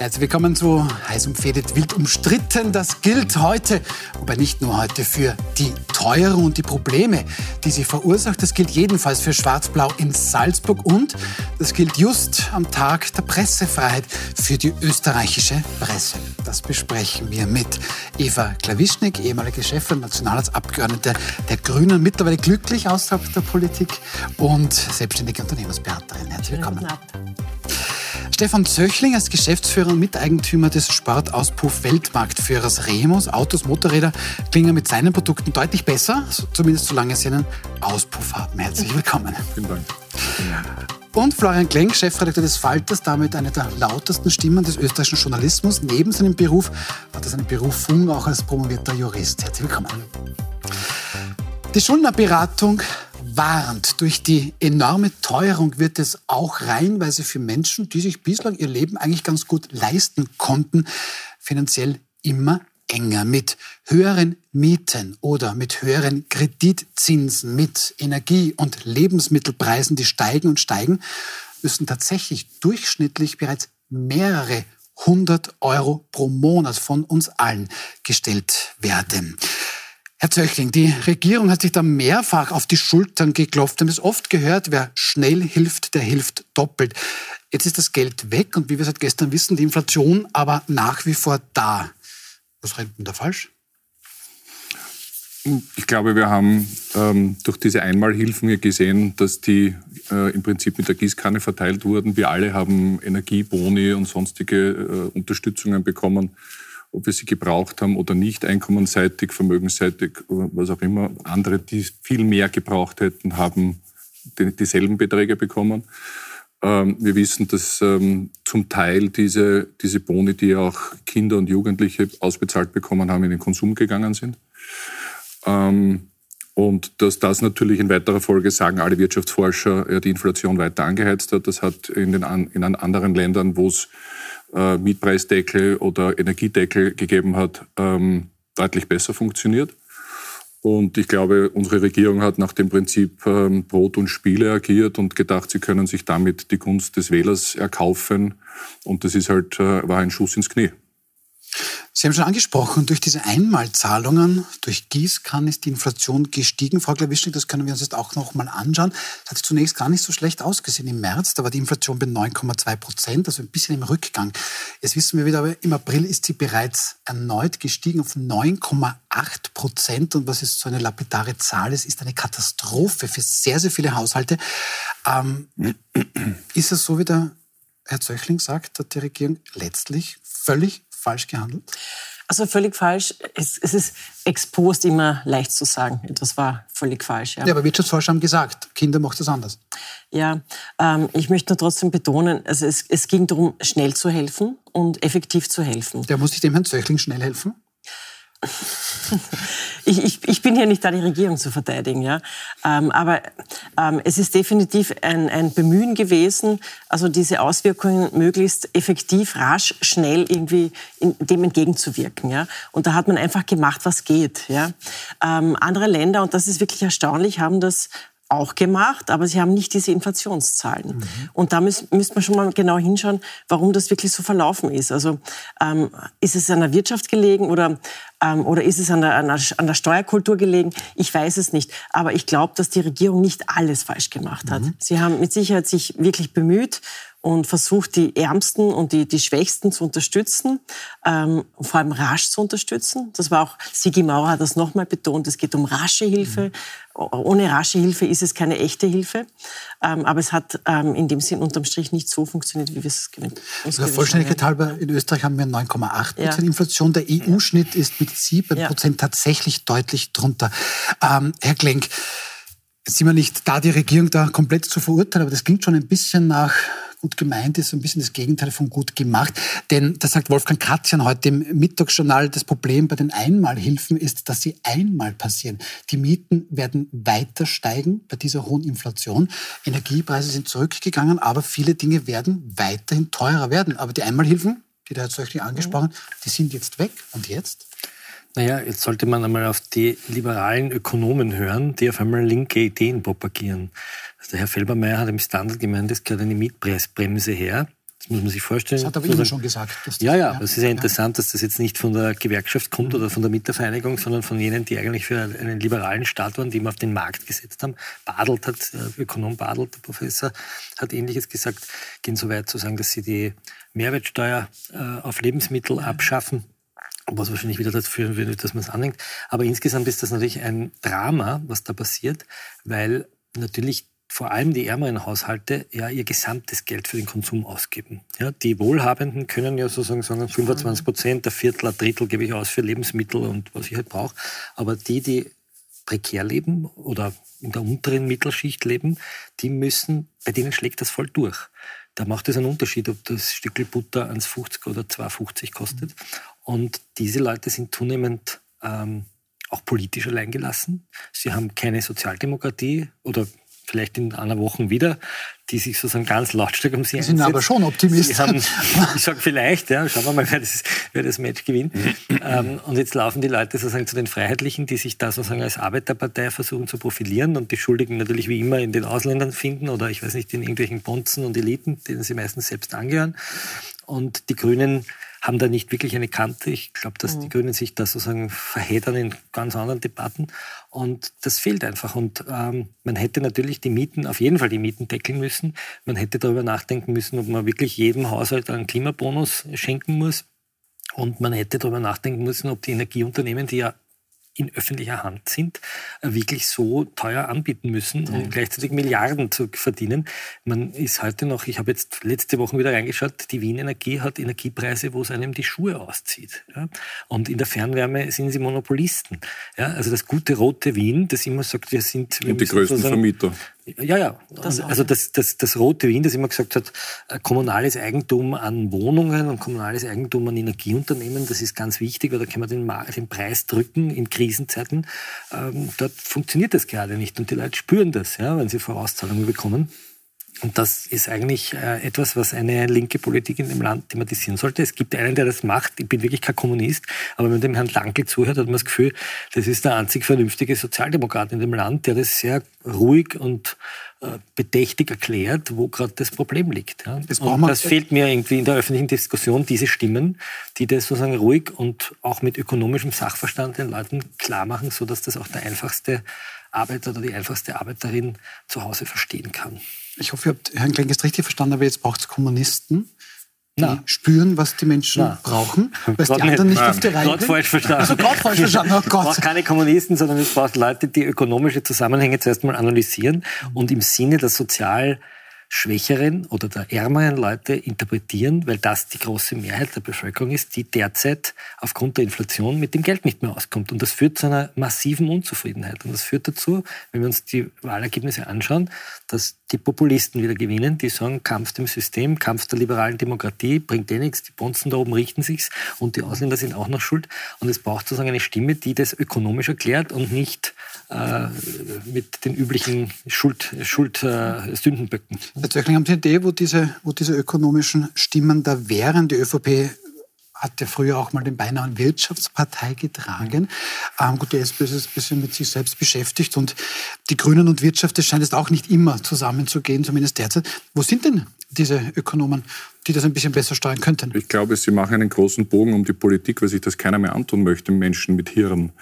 Herzlich willkommen zu Heiß umfädet, wild umstritten. Das gilt heute, aber nicht nur heute für die Teuerung und die Probleme, die sie verursacht. Das gilt jedenfalls für Schwarz-Blau in Salzburg und das gilt just am Tag der Pressefreiheit für die österreichische Presse. Das besprechen wir mit Eva Klawischnik, ehemalige Chefin Nationalratsabgeordnete der Grünen, mittlerweile glücklich außerhalb der Politik und selbstständige Unternehmensberaterin. Herzlich willkommen. Stefan Zöchling als Geschäftsführer und Miteigentümer des Sportauspuff-Weltmarktführers Remus. Autos, Motorräder klingen mit seinen Produkten deutlich besser, zumindest solange sie einen Auspuff haben. Herzlich willkommen. Vielen Dank. Und Florian Klenk, Chefredakteur des Falters, damit eine der lautesten Stimmen des österreichischen Journalismus. Neben seinem Beruf hat er seine Berufung auch als promovierter Jurist. Herzlich willkommen. Die Schuldnerberatung warnt. Durch die enorme Teuerung wird es auch reihenweise für Menschen, die sich bislang ihr Leben eigentlich ganz gut leisten konnten, finanziell immer enger mit höheren Mieten oder mit höheren Kreditzinsen, mit Energie- und Lebensmittelpreisen, die steigen und steigen, müssen tatsächlich durchschnittlich bereits mehrere hundert Euro pro Monat von uns allen gestellt werden. Herr Zöchling, die Regierung hat sich da mehrfach auf die Schultern geklopft. Wir haben es oft gehört, wer schnell hilft, der hilft doppelt. Jetzt ist das Geld weg und wie wir seit gestern wissen, die Inflation aber nach wie vor da. Was rennt denn da falsch? Ich glaube, wir haben ähm, durch diese Einmalhilfen gesehen, dass die äh, im Prinzip mit der Gießkanne verteilt wurden. Wir alle haben Energieboni und sonstige äh, Unterstützungen bekommen ob wir sie gebraucht haben oder nicht, einkommensseitig, vermögensseitig, was auch immer. Andere, die viel mehr gebraucht hätten, haben dieselben Beträge bekommen. Ähm, wir wissen, dass ähm, zum Teil diese, diese Boni, die auch Kinder und Jugendliche ausbezahlt bekommen haben, in den Konsum gegangen sind. Ähm, und dass das natürlich in weiterer Folge, sagen alle Wirtschaftsforscher, die Inflation weiter angeheizt hat. Das hat in den in anderen Ländern, wo es äh, Mietpreisdeckel oder Energiedeckel gegeben hat, ähm, deutlich besser funktioniert. Und ich glaube, unsere Regierung hat nach dem Prinzip ähm, Brot und Spiele agiert und gedacht, sie können sich damit die Gunst des Wählers erkaufen. Und das ist halt, äh, war ein Schuss ins Knie. Sie haben schon angesprochen, durch diese Einmalzahlungen, durch Gießkanne ist die Inflation gestiegen. Frau Klawischnik, das können wir uns jetzt auch noch mal anschauen. Das hat zunächst gar nicht so schlecht ausgesehen im März. Da war die Inflation bei 9,2 Prozent, also ein bisschen im Rückgang. Jetzt wissen wir wieder, aber im April ist sie bereits erneut gestiegen auf 9,8 Prozent. Und was ist so eine lapidare Zahl ist, ist eine Katastrophe für sehr, sehr viele Haushalte. Ähm, ist es so, wie der Herr Zöchling sagt, hat die Regierung letztlich völlig falsch gehandelt? Also völlig falsch. Es, es ist exposed immer leicht zu sagen. Das war völlig falsch. Ja, ja aber Wirtschaftsforscher haben gesagt, Kinder macht das anders. Ja, ähm, ich möchte nur trotzdem betonen, also es, es ging darum, schnell zu helfen und effektiv zu helfen. Der muss ich dem Herrn Zöchling schnell helfen? Ich, ich, ich bin hier nicht da, die Regierung zu verteidigen, ja. Ähm, aber ähm, es ist definitiv ein, ein Bemühen gewesen, also diese Auswirkungen möglichst effektiv, rasch, schnell irgendwie in, dem entgegenzuwirken, ja. Und da hat man einfach gemacht, was geht, ja. Ähm, andere Länder, und das ist wirklich erstaunlich, haben das auch gemacht, aber sie haben nicht diese Inflationszahlen. Mhm. Und da müsste man schon mal genau hinschauen, warum das wirklich so verlaufen ist. Also ähm, ist es an der Wirtschaft gelegen oder, ähm, oder ist es an der, an, der, an der Steuerkultur gelegen? Ich weiß es nicht. Aber ich glaube, dass die Regierung nicht alles falsch gemacht hat. Mhm. Sie haben mit Sicherheit sich wirklich bemüht und versucht, die Ärmsten und die, die Schwächsten zu unterstützen, ähm, vor allem rasch zu unterstützen. Das war auch, Sigi Maurer hat das nochmal betont, es geht um rasche Hilfe. Mhm. Ohne rasche Hilfe ist es keine echte Hilfe. Ähm, aber es hat ähm, in dem Sinn unterm Strich nicht so funktioniert, wie wir es gewöhnt also Vollständigkeit halber, in Österreich haben wir 9,8 Prozent ja. Inflation. Der EU-Schnitt ist mit 7 ja. Prozent tatsächlich deutlich drunter. Ähm, Herr Klenk, Jetzt sind wir nicht da, die Regierung da komplett zu verurteilen, aber das klingt schon ein bisschen nach gut gemeint ist, ein bisschen das Gegenteil von gut gemacht. Denn da sagt Wolfgang Katjan heute im Mittagsjournal, das Problem bei den Einmalhilfen ist, dass sie einmal passieren. Die Mieten werden weiter steigen bei dieser hohen Inflation. Energiepreise sind zurückgegangen, aber viele Dinge werden weiterhin teurer werden. Aber die Einmalhilfen, die der Herr Zöchling angesprochen, die sind jetzt weg. Und jetzt? Naja, jetzt sollte man einmal auf die liberalen Ökonomen hören, die auf einmal linke Ideen propagieren. Also der Herr Felbermeier hat im Standard gemeint, es gehört eine Mietpreisbremse her. muss man sich vorstellen. Das hat aber immer schon gesagt. Das, ja, ja, aber es ist ja interessant, dass das jetzt nicht von der Gewerkschaft kommt oder von der Mietervereinigung, sondern von jenen, die eigentlich für einen liberalen Staat waren, die immer auf den Markt gesetzt haben. Badelt hat, äh, Ökonom Badelt, der Professor, hat Ähnliches gesagt, gehen so weit zu sagen, dass sie die Mehrwertsteuer äh, auf Lebensmittel abschaffen was wahrscheinlich wieder dazu führen würde, dass man es anhängt. Aber insgesamt ist das natürlich ein Drama, was da passiert, weil natürlich vor allem die ärmeren Haushalte ja ihr gesamtes Geld für den Konsum ausgeben. Ja, die Wohlhabenden können ja sozusagen sagen, 25 Prozent, der Viertel, ein Drittel gebe ich aus für Lebensmittel und was ich halt brauche. Aber die, die prekär leben oder in der unteren Mittelschicht leben, die müssen, bei denen schlägt das voll durch. Da macht es einen Unterschied, ob das Stückel Butter 1,50 oder 2,50 kostet. Und diese Leute sind zunehmend ähm, auch politisch alleingelassen. Sie haben keine Sozialdemokratie oder vielleicht in einer Woche wieder, die sich sozusagen ganz lautstark um sie einsetzen. sind aber schon Optimisten. Haben, ich sage vielleicht, ja, schauen wir mal, wer das, wer das Match gewinnt. ähm, und jetzt laufen die Leute sozusagen zu den Freiheitlichen, die sich da sozusagen als Arbeiterpartei versuchen zu profilieren und die Schuldigen natürlich wie immer in den Ausländern finden oder ich weiß nicht, in irgendwelchen Bonzen und Eliten, denen sie meistens selbst angehören. Und die Grünen haben da nicht wirklich eine Kante. Ich glaube, dass mhm. die Grünen sich da sozusagen verheddern in ganz anderen Debatten. Und das fehlt einfach. Und ähm, man hätte natürlich die Mieten, auf jeden Fall die Mieten deckeln müssen. Man hätte darüber nachdenken müssen, ob man wirklich jedem Haushalt einen Klimabonus schenken muss. Und man hätte darüber nachdenken müssen, ob die Energieunternehmen, die ja in öffentlicher Hand sind, äh, wirklich so teuer anbieten müssen und mhm. gleichzeitig Milliarden zu verdienen. Man ist heute noch, ich habe jetzt letzte Woche wieder reingeschaut, die Wien Energie hat Energiepreise, wo es einem die Schuhe auszieht. Ja? Und in der Fernwärme sind sie Monopolisten. Ja? Also das gute rote Wien, das immer sagt, wir sind... Wir und die größten Vermieter. Ja, ja. Das also das, das, das Rote Wien, das immer gesagt hat, äh, kommunales Eigentum an Wohnungen und kommunales Eigentum an Energieunternehmen, das ist ganz wichtig, weil da kann man den, den Preis drücken in Krisenzeiten. Ähm, dort funktioniert das gerade nicht und die Leute spüren das, ja, wenn sie Vorauszahlungen bekommen. Und das ist eigentlich äh, etwas, was eine linke Politik in dem Land thematisieren sollte. Es gibt einen, der das macht. Ich bin wirklich kein Kommunist, aber wenn man dem Herrn Dankel zuhört, hat man das Gefühl, das ist der einzig vernünftige Sozialdemokrat in dem Land, der das sehr ruhig und äh, bedächtig erklärt, wo gerade das Problem liegt. Das, und das fehlt mir irgendwie in der öffentlichen Diskussion, diese Stimmen, die das sozusagen ruhig und auch mit ökonomischem Sachverstand den Leuten klar machen, sodass das auch der einfachste Arbeiter oder die einfachste Arbeiterin zu Hause verstehen kann. Ich hoffe, ihr habt Herrn Klenkest richtig verstanden, aber jetzt braucht es Kommunisten, die Na. spüren, was die Menschen Na. brauchen, weil die anderen nicht, nicht auf der Reihe sind. falsch verstanden. Also gerade falsch verstanden, oh Gott. Es braucht keine Kommunisten, sondern es braucht Leute, die ökonomische Zusammenhänge zuerst mal analysieren und im Sinne der sozial schwächeren oder der ärmeren Leute interpretieren, weil das die große Mehrheit der Bevölkerung ist, die derzeit aufgrund der Inflation mit dem Geld nicht mehr auskommt. Und das führt zu einer massiven Unzufriedenheit. Und das führt dazu, wenn wir uns die Wahlergebnisse anschauen, dass die Populisten wieder gewinnen, die sagen, Kampf dem System, Kampf der liberalen Demokratie, bringt eh nichts, die Bonzen da oben richten sich's und die Ausländer sind auch noch schuld. Und es braucht sozusagen eine Stimme, die das ökonomisch erklärt und nicht äh, mit den üblichen Schuld, Schuld äh, Sündenböcken. Herr Zöchling, haben Sie eine Idee, wo diese, wo diese ökonomischen Stimmen da wären? Die ÖVP hat ja früher auch mal den Beinamen Wirtschaftspartei getragen. Ähm, gut, die SPÖ ist ein bisschen mit sich selbst beschäftigt und die Grünen und Wirtschaft, das scheint jetzt auch nicht immer zusammenzugehen, zumindest derzeit. Wo sind denn diese Ökonomen, die das ein bisschen besser steuern könnten? Ich glaube, sie machen einen großen Bogen um die Politik, weil sich das keiner mehr antun möchte, Menschen mit Hirn.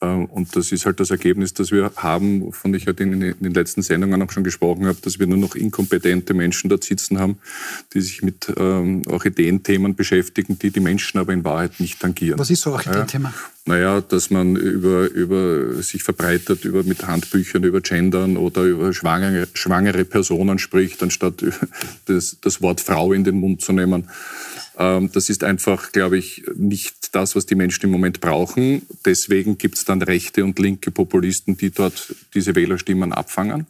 Äh, und das ist halt das Ergebnis, das wir haben, wovon ich halt in den letzten Sendungen auch schon gesprochen habe, dass wir nur noch inkompetente Menschen dort sitzen haben, die sich mit ähm, Orchideenthemen beschäftigen, die die Menschen aber in Wahrheit nicht tangieren. Was ist so Orchideenthema? Ja, naja, dass man über, über sich verbreitet, über mit Handbüchern, über Gendern oder über schwangere, schwangere Personen spricht, anstatt das, das Wort Frau in den Mund zu nehmen. Ähm, das ist einfach, glaube ich, nicht das, was die Menschen im Moment brauchen. Deswegen gibt es dann rechte und linke Populisten, die dort diese Wählerstimmen abfangen.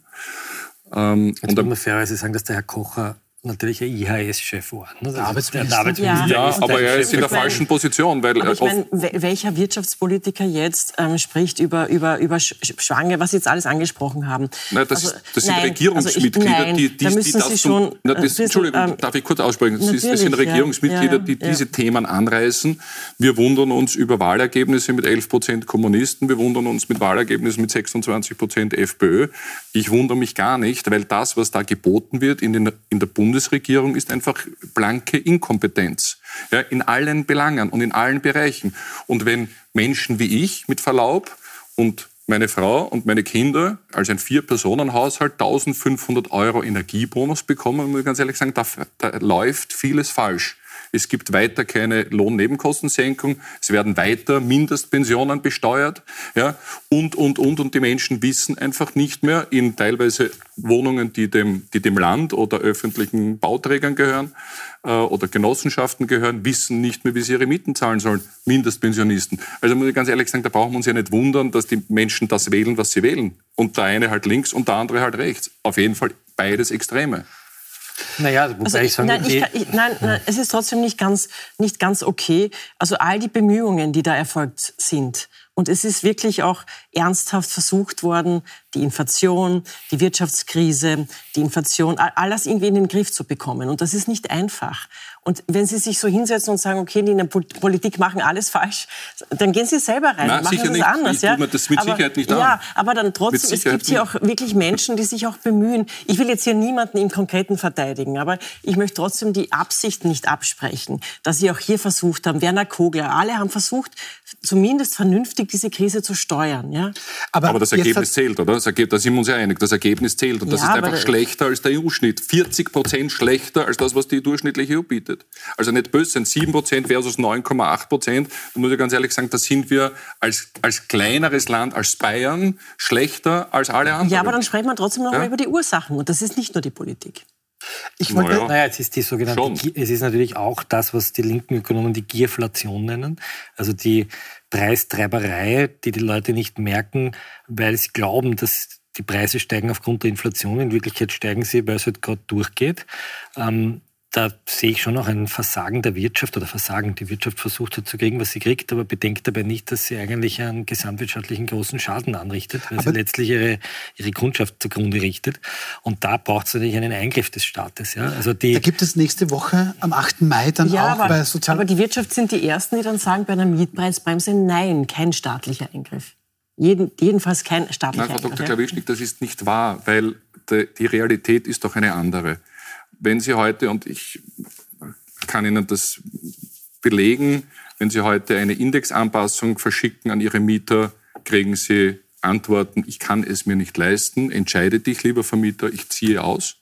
Ähm, Jetzt muss man fairerweise sagen, dass der Herr Kocher natürlich ein IHS-Chef war. Ne? Der Arbeitsminister. Der Arbeitsminister. Ja, ja aber er ist in der falschen Position. Weil aber ich meine, welcher Wirtschaftspolitiker jetzt ähm, spricht über, über, über Schwange, was Sie jetzt alles angesprochen haben? Nein, das, also, das sind nein, Regierungsmitglieder, also ich, nein, die, die, da die das... Sie schon, na, das bisschen, Entschuldigung, ähm, darf ich kurz aussprechen? Das, das sind Regierungsmitglieder, ja, die diese Themen anreißen. Wir wundern uns über Wahlergebnisse mit 11 Prozent Kommunisten. Wir wundern uns mit Wahlergebnissen mit 26 Prozent FPÖ. Ich wundere mich gar nicht, weil das, was da geboten wird in, den, in der Bundesregierung, Bundesregierung ist einfach blanke Inkompetenz. Ja, in allen Belangen und in allen Bereichen. Und wenn Menschen wie ich, mit Verlaub, und meine Frau und meine Kinder als ein Vier-Personen-Haushalt 1500 Euro Energiebonus bekommen, muss ich ganz ehrlich sagen, da, da läuft vieles falsch. Es gibt weiter keine Lohnnebenkostensenkung. Es werden weiter Mindestpensionen besteuert. Ja, und, und, und. Und die Menschen wissen einfach nicht mehr in teilweise Wohnungen, die dem, die dem Land oder öffentlichen Bauträgern gehören äh, oder Genossenschaften gehören, wissen nicht mehr, wie sie ihre Mieten zahlen sollen. Mindestpensionisten. Also muss ich ganz ehrlich sagen, da brauchen wir uns ja nicht wundern, dass die Menschen das wählen, was sie wählen. Und der eine halt links und der andere halt rechts. Auf jeden Fall beides Extreme. Naja, wobei also ich, ich sagen nein, ich, ich, nein, nein, es ist trotzdem nicht ganz, nicht ganz okay. Also all die Bemühungen, die da erfolgt sind, und es ist wirklich auch ernsthaft versucht worden, die Inflation, die Wirtschaftskrise, die Inflation, alles irgendwie in den Griff zu bekommen. Und das ist nicht einfach. Und wenn Sie sich so hinsetzen und sagen, okay, die in der Politik machen alles falsch, dann gehen Sie selber rein Nein, machen Sie das anders. Ich ja? tue mir das mit aber, Sicherheit nicht an. Ja, aber dann trotzdem, es gibt hier auch wirklich Menschen, die sich auch bemühen. Ich will jetzt hier niemanden im Konkreten verteidigen, aber ich möchte trotzdem die Absicht nicht absprechen, dass Sie auch hier versucht haben, Werner Kogler, alle haben versucht, zumindest vernünftig diese Krise zu steuern. Ja? Aber, aber das Ergebnis zählt, oder? Das Ergebnis, da sind wir uns ja einig. Das Ergebnis zählt und das ja, ist einfach schlechter als der EU-Schnitt. 40 Prozent schlechter als das, was die durchschnittliche EU bietet wird. Also nicht böse sind 7% versus 9,8% Da muss ich ganz ehrlich sagen, da sind wir als, als kleineres Land, als Bayern, schlechter als alle anderen. Ja, aber dann sprechen wir trotzdem noch ja? mal über die Ursachen. Und das ist nicht nur die Politik. Ich wollte, naja. naja, es ist die sogenannte, Schon. es ist natürlich auch das, was die linken Ökonomen die Gierflation nennen. Also die Preistreiberei, die die Leute nicht merken, weil sie glauben, dass die Preise steigen aufgrund der Inflation. In Wirklichkeit steigen sie, weil es halt gerade durchgeht. Ähm, da sehe ich schon noch ein Versagen der Wirtschaft oder Versagen. Die Wirtschaft versucht hat zu kriegen, was sie kriegt, aber bedenkt dabei nicht, dass sie eigentlich einen gesamtwirtschaftlichen großen Schaden anrichtet, weil aber sie letztlich ihre, ihre Kundschaft zugrunde richtet. Und da braucht es natürlich einen Eingriff des Staates. Ja? Also die da gibt es nächste Woche am 8. Mai dann ja, auch aber, bei Sozial... Aber die Wirtschaft sind die Ersten, die dann sagen bei einer Mietpreisbremse, nein, kein staatlicher Eingriff. Jeden, jedenfalls kein staatlicher Nein, Frau Dr. Klawischnik, das ist nicht wahr, weil die Realität ist doch eine andere wenn Sie heute, und ich kann Ihnen das belegen, wenn Sie heute eine Indexanpassung verschicken an Ihre Mieter, kriegen Sie Antworten, ich kann es mir nicht leisten, entscheide dich, lieber Vermieter, ich ziehe aus.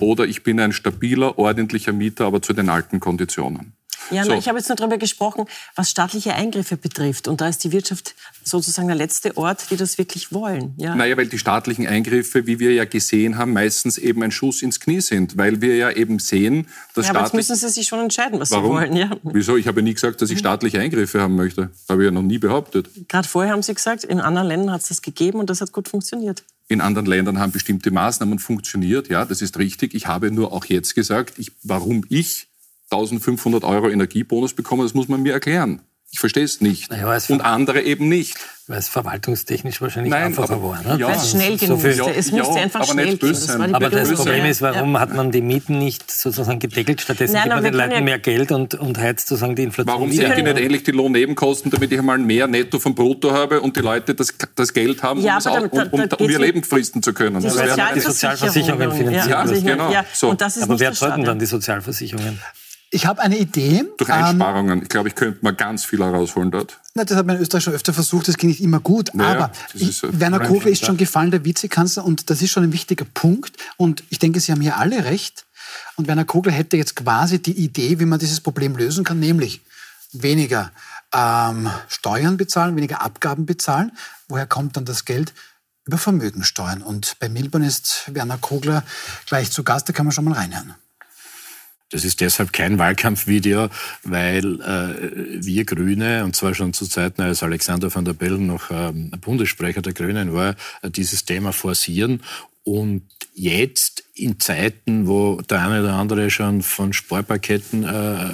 Oder ich bin ein stabiler, ordentlicher Mieter, aber zu den alten Konditionen. Ja, so. ich habe jetzt nur darüber gesprochen, was staatliche Eingriffe betrifft. Und da ist die Wirtschaft sozusagen der letzte Ort, die das wirklich wollen. Ja. Naja, weil die staatlichen Eingriffe, wie wir ja gesehen haben, meistens eben ein Schuss ins Knie sind. Weil wir ja eben sehen, dass ja, aber jetzt müssen Sie sich schon entscheiden, was Warum? Sie wollen. Ja. Wieso? Ich habe ja nie gesagt, dass ich staatliche Eingriffe haben möchte. Habe ich ja noch nie behauptet. Gerade vorher haben Sie gesagt, in anderen Ländern hat es das gegeben und das hat gut funktioniert. In anderen Ländern haben bestimmte Maßnahmen funktioniert. Ja, das ist richtig. Ich habe nur auch jetzt gesagt, ich, warum ich 1500 Euro Energiebonus bekommen, das muss man mir erklären. Ich verstehe es nicht. Naja, und andere eben nicht. Weil es verwaltungstechnisch wahrscheinlich Nein, einfacher aber, war. Ne? Ja, weil es schnell gehen so musste. Ja, es musste ja, einfach schnell gehen. Das aber das Problem ist, warum hat man die Mieten nicht sozusagen gedeckelt? Stattdessen Nein, gibt man den Leuten mehr Geld und, und heizt sozusagen die Inflation. Warum senke ich nicht endlich die Lohnnebenkosten, damit ich einmal mehr Netto vom Brutto habe und die Leute das, das Geld haben, um, auch, um, um, um ihr Leben fristen zu können? Die, die Sozialversicherungen finanzieren. Ja, das, genau. So. aber wer zahlt denn dann die Sozialversicherungen? Ich habe eine Idee. Durch Einsparungen. Ähm, ich glaube, ich könnte mal ganz viel herausholen dort. Na, das hat man in Österreich schon öfter versucht, das ging nicht immer gut. Naja, aber ich, Werner Kogler ist schon gefallen, der Vizekanzler, und das ist schon ein wichtiger Punkt. Und ich denke, Sie haben hier alle recht. Und Werner Kogler hätte jetzt quasi die Idee, wie man dieses Problem lösen kann, nämlich weniger ähm, Steuern bezahlen, weniger Abgaben bezahlen. Woher kommt dann das Geld? Über Vermögensteuern. Und bei Milborn ist Werner Kogler gleich zu Gast, da kann man schon mal reinhören. Das ist deshalb kein Wahlkampfvideo, weil äh, wir Grüne, und zwar schon zu Zeiten, als Alexander van der Bellen noch ähm, Bundessprecher der Grünen war, äh, dieses Thema forcieren. Und jetzt in Zeiten, wo der eine oder andere schon von Sparpaketten äh,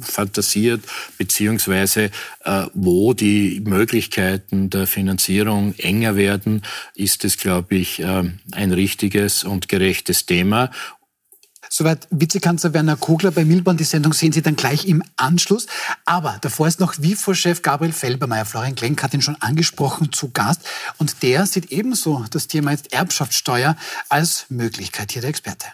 fantasiert, beziehungsweise äh, wo die Möglichkeiten der Finanzierung enger werden, ist es, glaube ich, äh, ein richtiges und gerechtes Thema. Soweit Vizekanzler Werner Kogler bei Milborn. Die Sendung sehen Sie dann gleich im Anschluss. Aber davor ist noch WIFO-Chef Gabriel Felbermeier. Florian Klenk hat ihn schon angesprochen zu Gast. Und der sieht ebenso das Thema jetzt Erbschaftssteuer als Möglichkeit. Hier der Experte.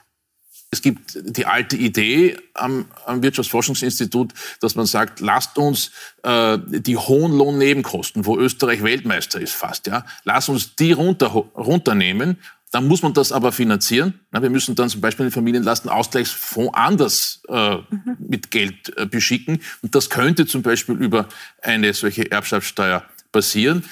Es gibt die alte Idee am, am, Wirtschaftsforschungsinstitut, dass man sagt, lasst uns äh, die hohen Lohnnebenkosten, wo Österreich Weltmeister ist fast, ja, lasst uns die runter, runternehmen. Dann muss man das aber finanzieren. Na, wir müssen dann zum Beispiel den Familienlastenausgleichsfonds anders äh, mhm. mit Geld äh, beschicken. Und das könnte zum Beispiel über eine solche Erbschaftssteuer passieren.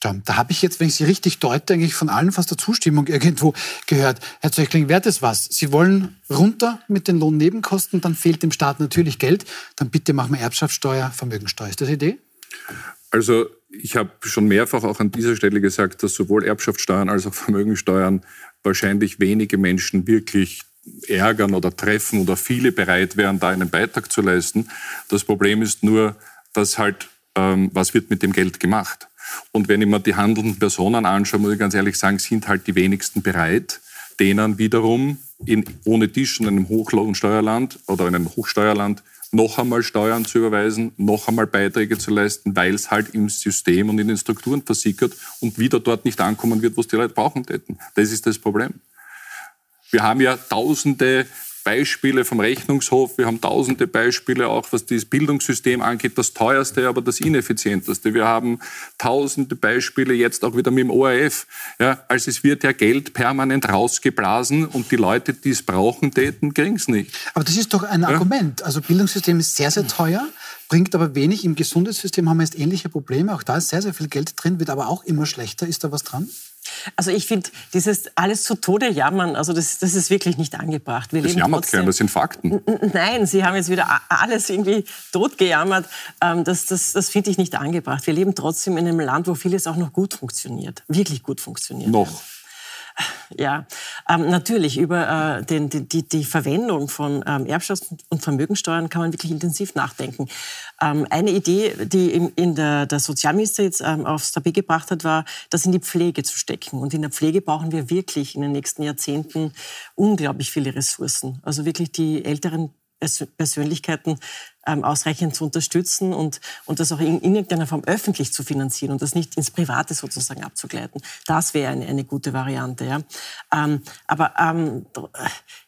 Da habe ich jetzt, wenn ich Sie richtig deute, eigentlich von allen fast der Zustimmung irgendwo gehört. Herr Zöchling, wäre das was? Sie wollen runter mit den Lohnnebenkosten, dann fehlt dem Staat natürlich Geld. Dann bitte machen wir Erbschaftssteuer, Vermögensteuer. Ist das die Idee? Also ich habe schon mehrfach auch an dieser Stelle gesagt, dass sowohl Erbschaftssteuern als auch Vermögensteuern wahrscheinlich wenige Menschen wirklich ärgern oder treffen oder viele bereit wären, da einen Beitrag zu leisten. Das Problem ist nur, dass halt, ähm, was wird mit dem Geld gemacht? Und wenn ich mir die handelnden Personen anschaue, muss ich ganz ehrlich sagen, sind halt die wenigsten bereit, denen wiederum in, ohne Tisch in einem Hochlohnsteuerland oder in einem Hochsteuerland noch einmal Steuern zu überweisen, noch einmal Beiträge zu leisten, weil es halt im System und in den Strukturen versickert und wieder dort nicht ankommen wird, was die Leute brauchen täten. Das ist das Problem. Wir haben ja tausende Beispiele vom Rechnungshof. Wir haben tausende Beispiele auch, was das Bildungssystem angeht. Das teuerste, aber das ineffizienteste. Wir haben tausende Beispiele jetzt auch wieder mit dem ORF. Ja, also es wird ja Geld permanent rausgeblasen und die Leute, die es brauchen täten, kriegen es nicht. Aber das ist doch ein ja? Argument. Also Bildungssystem ist sehr, sehr teuer bringt aber wenig. Im Gesundheitssystem haben wir jetzt ähnliche Probleme. Auch da ist sehr, sehr viel Geld drin, wird aber auch immer schlechter. Ist da was dran? Also ich finde, dieses alles zu Tode jammern, also das, das ist wirklich nicht angebracht. Wir das jammert trotzdem, keiner, das sind Fakten. Nein, Sie haben jetzt wieder alles irgendwie totgejammert. Ähm, das das, das finde ich nicht angebracht. Wir leben trotzdem in einem Land, wo vieles auch noch gut funktioniert, wirklich gut funktioniert. Noch. Ja. Ähm, natürlich über äh, den, die, die Verwendung von ähm, Erbschafts- und Vermögensteuern kann man wirklich intensiv nachdenken. Ähm, eine Idee, die in, in der, der Sozialminister jetzt ähm, aufs Tapet gebracht hat, war, das in die Pflege zu stecken. Und in der Pflege brauchen wir wirklich in den nächsten Jahrzehnten unglaublich viele Ressourcen. Also wirklich die älteren Persönlichkeiten ähm, ausreichend zu unterstützen und, und das auch in, in, irgendeiner Form öffentlich zu finanzieren und das nicht ins Private sozusagen abzugleiten. Das wäre eine, eine gute Variante. Ja. Ähm, aber ähm,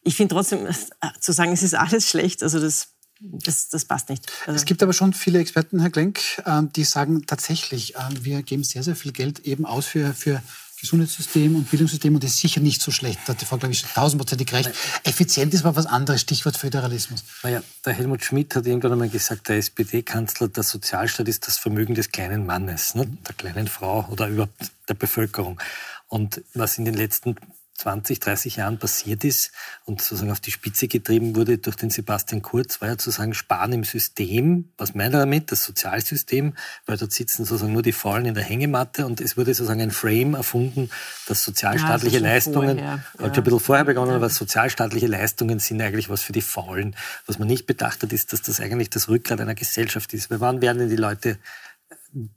ich finde trotzdem, äh, zu sagen, es ist alles schlecht, also das das, das, passt nicht. Also es gibt aber schon viele Experten, Herr Klenk, ähm, die sagen tatsächlich, ähm, wir geben sehr, sehr viel Geld eben aus für, für Gesundheitssystem und Bildungssystem und ist sicher nicht so schlecht. Da hat die Frau, glaube ich, tausendprozentig recht. Effizient ist aber was anderes, Stichwort Föderalismus. Naja, der Helmut Schmidt hat irgendwann einmal gesagt, der SPD-Kanzler, der Sozialstaat ist das Vermögen des kleinen Mannes, ne? der kleinen Frau oder überhaupt der Bevölkerung. Und was in den letzten 20, 30 Jahren passiert ist und sozusagen auf die Spitze getrieben wurde durch den Sebastian Kurz, war ja zu sagen, sparen im System. Was meint er damit? Das Sozialsystem, weil dort sitzen sozusagen nur die Faulen in der Hängematte und es wurde sozusagen ein Frame erfunden, dass sozialstaatliche ja, das Leistungen, ja. ein bisschen vorher begonnen, aber sozialstaatliche Leistungen sind eigentlich was für die Faulen. Was man nicht bedacht hat, ist, dass das eigentlich das Rückgrat einer Gesellschaft ist. Weil wann werden denn die Leute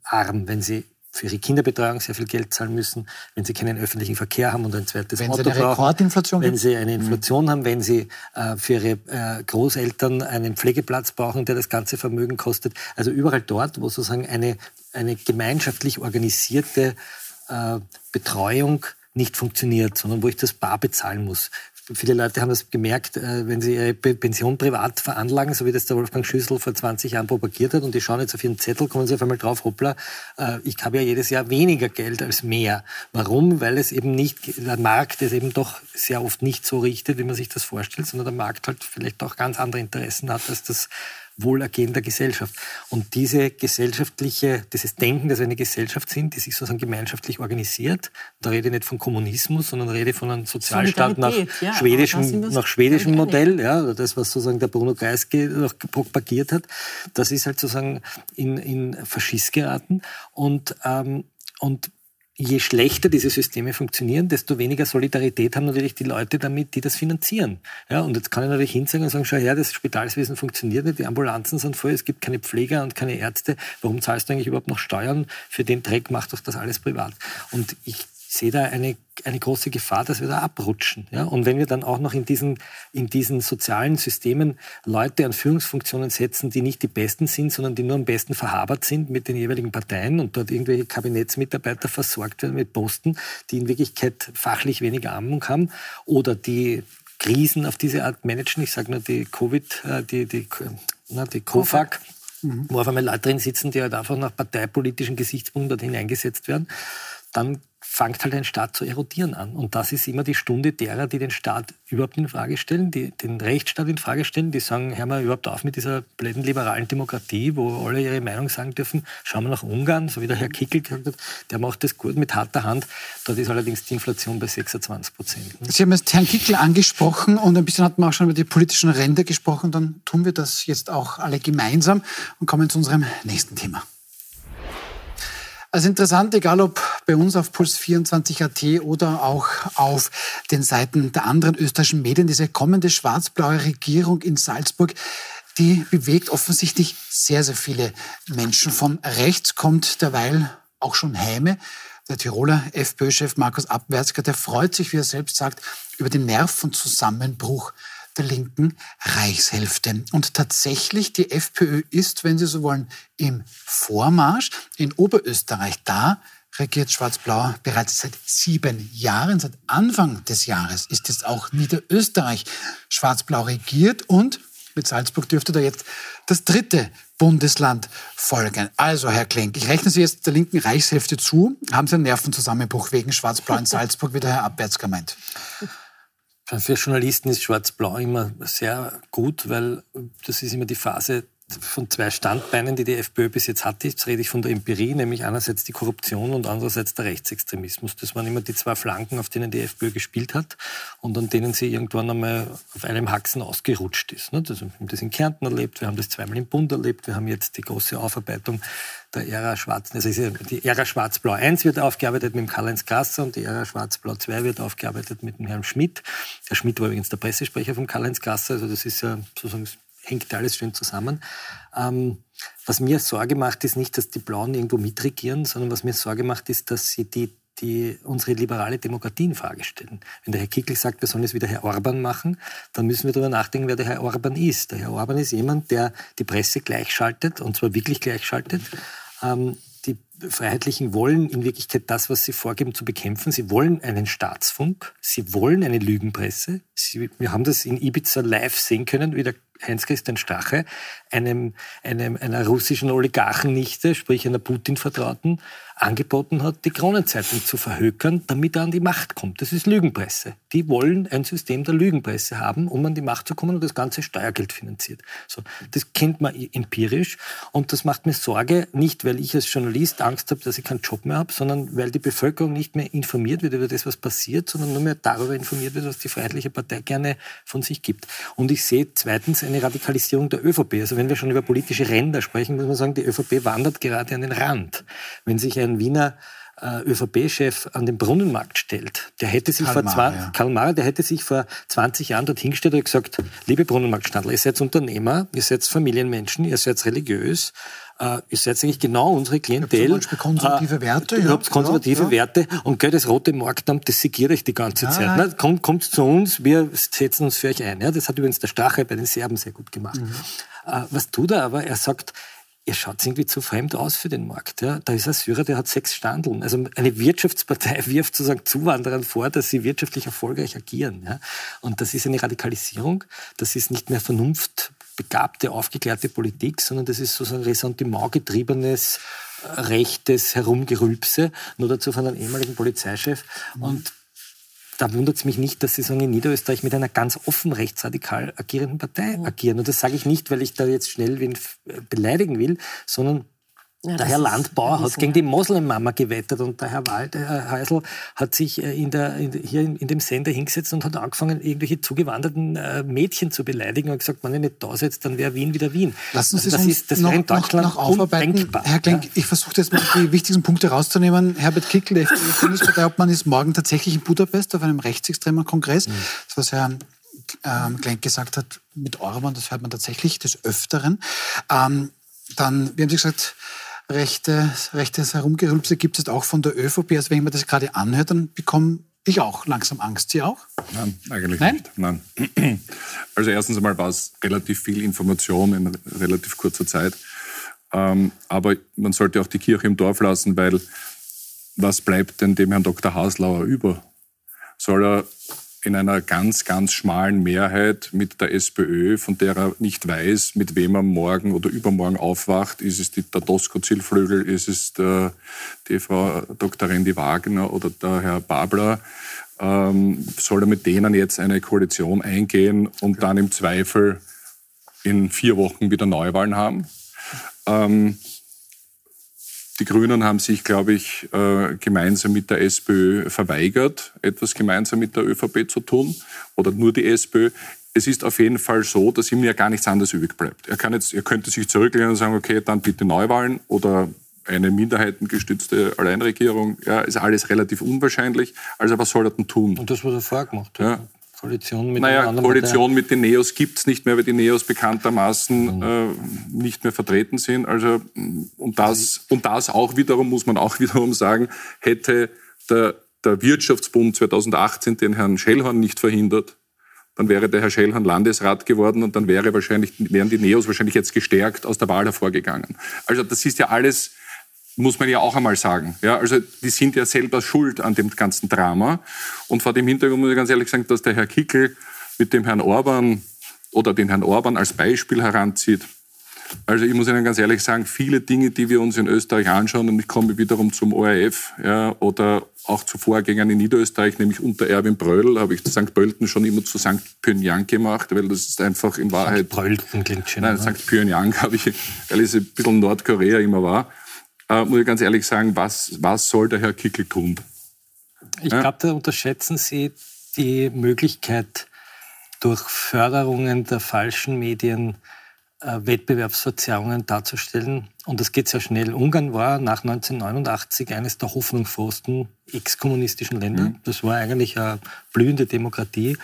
arm, wenn sie für ihre Kinderbetreuung sehr viel Geld zahlen müssen, wenn sie keinen öffentlichen Verkehr haben und ein zweites wenn Auto sie eine Rekordinflation wenn sie eine. Inflation mhm. haben, wenn sie äh, für ihre äh, Großeltern einen Pflegeplatz brauchen, der das ganze Vermögen kostet. Also überall dort, wo sozusagen eine, eine gemeinschaftlich organisierte äh, Betreuung nicht funktioniert, sondern wo ich das bar bezahlen muss viele Leute haben das gemerkt, äh, wenn sie ihre Pension privat veranlagen, so wie das der Wolfgang Schüssel vor 20 Jahren propagiert hat, und die schauen jetzt auf ihren Zettel, kommen sie auf einmal drauf, hoppla, äh, ich habe ja jedes Jahr weniger Geld als mehr. Warum? Weil es eben nicht, der Markt es eben doch sehr oft nicht so richtet, wie man sich das vorstellt, sondern der Markt halt vielleicht auch ganz andere Interessen hat als das Wohlergehen der Gesellschaft. Und diese gesellschaftliche, dieses Denken, dass wir eine Gesellschaft sind, die sich sozusagen gemeinschaftlich organisiert, da rede ich nicht von Kommunismus, sondern rede von einem Sozialstaat nach ja, schwedischem, nach schwedischem Modell, ja, das, was sozusagen der Bruno Kreisky noch propagiert hat, das ist halt sozusagen in, in Faschiss geraten und, ähm, und je schlechter diese Systeme funktionieren, desto weniger Solidarität haben natürlich die Leute damit, die das finanzieren. Ja, und jetzt kann ich natürlich hinzeigen und sagen, schau her, das Spitalswesen funktioniert nicht, die Ambulanzen sind voll, es gibt keine Pfleger und keine Ärzte. Warum zahlst du eigentlich überhaupt noch Steuern? Für den Dreck macht doch das alles privat. Und ich sehe da eine, eine große Gefahr, dass wir da abrutschen. Ja? Und wenn wir dann auch noch in diesen, in diesen sozialen Systemen Leute an Führungsfunktionen setzen, die nicht die besten sind, sondern die nur am besten verhabert sind mit den jeweiligen Parteien und dort irgendwelche Kabinettsmitarbeiter versorgt werden mit Posten, die in Wirklichkeit fachlich wenig Ahnung haben oder die Krisen auf diese Art managen. Ich sage nur die Covid, äh, die, die, na, die COFAG, mhm. wo auf einmal Leute drin sitzen, die halt einfach nach parteipolitischen Gesichtspunkten dorthin eingesetzt werden. Dann fängt halt ein Staat zu erodieren an. Und das ist immer die Stunde derer, die den Staat überhaupt in Frage stellen, die den Rechtsstaat in Frage stellen, die sagen, hör mal überhaupt auf mit dieser blöden liberalen Demokratie, wo alle ihre Meinung sagen dürfen. Schauen wir nach Ungarn, so wie der Herr Kickel gesagt hat, der macht das gut mit harter Hand. Dort ist allerdings die Inflation bei 26 Prozent. Sie haben jetzt Herrn Kickel angesprochen und ein bisschen hat man auch schon über die politischen Ränder gesprochen. Dann tun wir das jetzt auch alle gemeinsam und kommen zu unserem nächsten Thema. Also interessant, egal ob bei uns auf Puls24.at oder auch auf den Seiten der anderen österreichischen Medien, diese kommende schwarz-blaue Regierung in Salzburg, die bewegt offensichtlich sehr, sehr viele Menschen. Von rechts kommt derweil auch schon Heime. Der Tiroler FPÖ-Chef Markus Abwärtsger, der freut sich, wie er selbst sagt, über den Nervenzusammenbruch der linken Reichshälfte. Und tatsächlich, die FPÖ ist, wenn Sie so wollen, im Vormarsch. In Oberösterreich, da regiert Schwarz-Blau bereits seit sieben Jahren. Seit Anfang des Jahres ist jetzt auch Niederösterreich Schwarz-Blau regiert und mit Salzburg dürfte da jetzt das dritte Bundesland folgen. Also, Herr Klenk, ich rechne Sie jetzt der linken Reichshälfte zu. Haben Sie einen Nervenzusammenbruch wegen Schwarz-Blau in Salzburg, wie der Herr Abwärts meint? Für Journalisten ist Schwarz-Blau immer sehr gut, weil das ist immer die Phase von zwei Standbeinen, die die FPÖ bis jetzt hatte. Jetzt rede ich von der Empirie, nämlich einerseits die Korruption und andererseits der Rechtsextremismus. Das waren immer die zwei Flanken, auf denen die FPÖ gespielt hat und an denen sie irgendwann einmal auf einem Haxen ausgerutscht ist. Ne? wir haben das in Kärnten erlebt, wir haben das zweimal im Bund erlebt, wir haben jetzt die große Aufarbeitung der Ära Schwarz, also die Ära Schwarz-Blau 1 wird aufgearbeitet mit dem Karl-Heinz Grasser und die Ära Schwarz-Blau 2 wird aufgearbeitet mit dem Herrn Schmidt. Der Schmidt war übrigens der Pressesprecher von Karl-Heinz Grasser, also das ist ja sozusagen hängt alles schön zusammen. Ähm, was mir Sorge macht, ist nicht, dass die Blauen irgendwo mitregieren, sondern was mir Sorge macht, ist, dass sie die, die unsere liberale Demokratie in Frage stellen. Wenn der Herr Kickl sagt, wir sollen es wieder Herr Orban machen, dann müssen wir darüber nachdenken, wer der Herr Orban ist. Der Herr Orban ist jemand, der die Presse gleichschaltet, und zwar wirklich gleichschaltet. Ähm, die Freiheitlichen wollen in Wirklichkeit das, was sie vorgeben, zu bekämpfen. Sie wollen einen Staatsfunk, sie wollen eine Lügenpresse. Sie, wir haben das in Ibiza live sehen können, wie der Heinz-Christian Strache einem, einem, einer russischen Oligarchennichte, sprich einer Putin-Vertrauten, angeboten hat, die Kronenzeitung zu verhökern, damit er an die Macht kommt. Das ist Lügenpresse. Die wollen ein System der Lügenpresse haben, um an die Macht zu kommen und das ganze Steuergeld finanziert. So, das kennt man empirisch und das macht mir Sorge, nicht weil ich als Journalist Angst habe, dass ich keinen Job mehr habe, sondern weil die Bevölkerung nicht mehr informiert wird über das, was passiert, sondern nur mehr darüber informiert wird, was die Freiheitliche Partei gerne von sich gibt. Und ich sehe zweitens eine Radikalisierung der ÖVP. Also wenn wir schon über politische Ränder sprechen, muss man sagen, die ÖVP wandert gerade an den Rand. Wenn sich ein Wiener äh, ÖVP-Chef an den Brunnenmarkt stellt, der hätte sich Karl vor Mar, ja. Karl Mara, der hätte sich vor 20 Jahren dort hingestellt und gesagt, liebe Brunnenmarktstandler, ihr seid Unternehmer, ihr seid Familienmenschen, ihr seid religiös, äh, ihr seid eigentlich genau unsere Klientel. Ihr habt konservative Werte. Ihr habt konservative ja, Werte und gell, das rote Marktamt, das segiert euch die ganze Zeit. Na, kommt, kommt zu uns, wir setzen uns für euch ein. Ja, das hat übrigens der Strache bei den Serben sehr gut gemacht. Mhm. Äh, was tut er aber? Er sagt, ihr schaut irgendwie zu fremd aus für den Markt. Ja? Da ist ein Syrer, der hat sechs Standeln. Also eine Wirtschaftspartei wirft sozusagen Zuwanderern vor, dass sie wirtschaftlich erfolgreich agieren. Ja? Und das ist eine Radikalisierung. Das ist nicht mehr vernunftbegabte, aufgeklärte Politik, sondern das ist sozusagen ressentimentgetriebenes, äh, rechtes Herumgerülpse, nur dazu von einem ehemaligen Polizeichef. Mhm. Und da wundert es mich nicht, dass Sie sagen, in Niederösterreich mit einer ganz offen rechtsradikal agierenden Partei agieren. Und das sage ich nicht, weil ich da jetzt schnell wen beleidigen will, sondern ja, der Herr Landbauer hat gegen die Moslemmama gewettet und der Herr Waldhäusl äh, hat sich äh, in der, in, hier in, in, dem Sender hingesetzt und hat angefangen, irgendwelche zugewanderten äh, Mädchen zu beleidigen und gesagt, wenn ihr nicht da seid, dann wäre Wien wieder Wien. Lassen Sie also das, ist, das noch, in Deutschland noch, noch aufarbeiten. Undenkbar. Herr Klenk, ja. ich versuche jetzt mal die wichtigsten Punkte rauszunehmen. Herbert Kickl, der Bundesparteiobmann, ist morgen tatsächlich in Budapest auf einem rechtsextremen Kongress. Mhm. Das, was Herr ähm, Klenk gesagt hat mit Orban, das hört man tatsächlich des Öfteren. Ähm, dann, wie haben Sie gesagt, rechte, rechtes Herumgerülpse gibt es auch von der ÖVP. Also wenn ich mir das gerade anhört, dann bekomme ich auch langsam Angst. Sie auch? Nein, eigentlich Nein? nicht. Nein. Also erstens einmal war es relativ viel Information in relativ kurzer Zeit. Ähm, aber man sollte auch die Kirche im Dorf lassen, weil was bleibt denn dem Herrn Dr. Haslauer über? Soll er in einer ganz, ganz schmalen Mehrheit mit der SPÖ, von der er nicht weiß, mit wem er morgen oder übermorgen aufwacht. Ist es die, der Dosko Zillflögel, ist es der, die Frau Dr. Randy Wagner oder der Herr Babler? Ähm, soll er mit denen jetzt eine Koalition eingehen und dann im Zweifel in vier Wochen wieder Neuwahlen haben? Ähm, die Grünen haben sich, glaube ich, äh, gemeinsam mit der SPÖ verweigert, etwas gemeinsam mit der ÖVP zu tun oder nur die SPÖ. Es ist auf jeden Fall so, dass ihm ja gar nichts anderes übrig bleibt. Er, kann jetzt, er könnte sich zurücklehnen und sagen, okay, dann bitte Neuwahlen oder eine minderheitengestützte Alleinregierung. Ja, ist alles relativ unwahrscheinlich. Also was soll er denn tun? Und das, was er vorher gemacht hat. Ja. Koalition mit naja, Koalition mit den Neos gibt es nicht mehr, weil die Neos bekanntermaßen mhm. äh, nicht mehr vertreten sind. Also, und, das, und das auch wiederum, muss man auch wiederum sagen, hätte der, der Wirtschaftsbund 2018 den Herrn Schellhorn nicht verhindert, dann wäre der Herr Schellhorn Landesrat geworden und dann wäre wahrscheinlich, wären die Neos wahrscheinlich jetzt gestärkt aus der Wahl hervorgegangen. Also das ist ja alles muss man ja auch einmal sagen. Ja, also die sind ja selber schuld an dem ganzen Drama. Und vor dem Hintergrund muss ich ganz ehrlich sagen, dass der Herr Kickel mit dem Herrn Orban oder den Herrn Orban als Beispiel heranzieht. Also ich muss Ihnen ganz ehrlich sagen, viele Dinge, die wir uns in Österreich anschauen, und ich komme wiederum zum ORF ja, oder auch zu Vorgängern in Niederösterreich, nämlich unter Erwin Bröll, habe ich St. Pölten schon immer zu St. Pyongyang gemacht, weil das ist einfach in Wahrheit... St. Pölten klingt schön. Nein, St. Pyongyang habe ich, weil es ein bisschen Nordkorea immer war äh, muss ich ganz ehrlich sagen, was, was soll der Herr Kickel tun? Ich glaube, da unterschätzen Sie die Möglichkeit, durch Förderungen der falschen Medien äh, Wettbewerbsverzerrungen darzustellen. Und das geht sehr schnell. Ungarn war nach 1989 eines der hoffnungsfrohsten ex-kommunistischen Länder. Mhm. Das war eigentlich eine blühende Demokratie.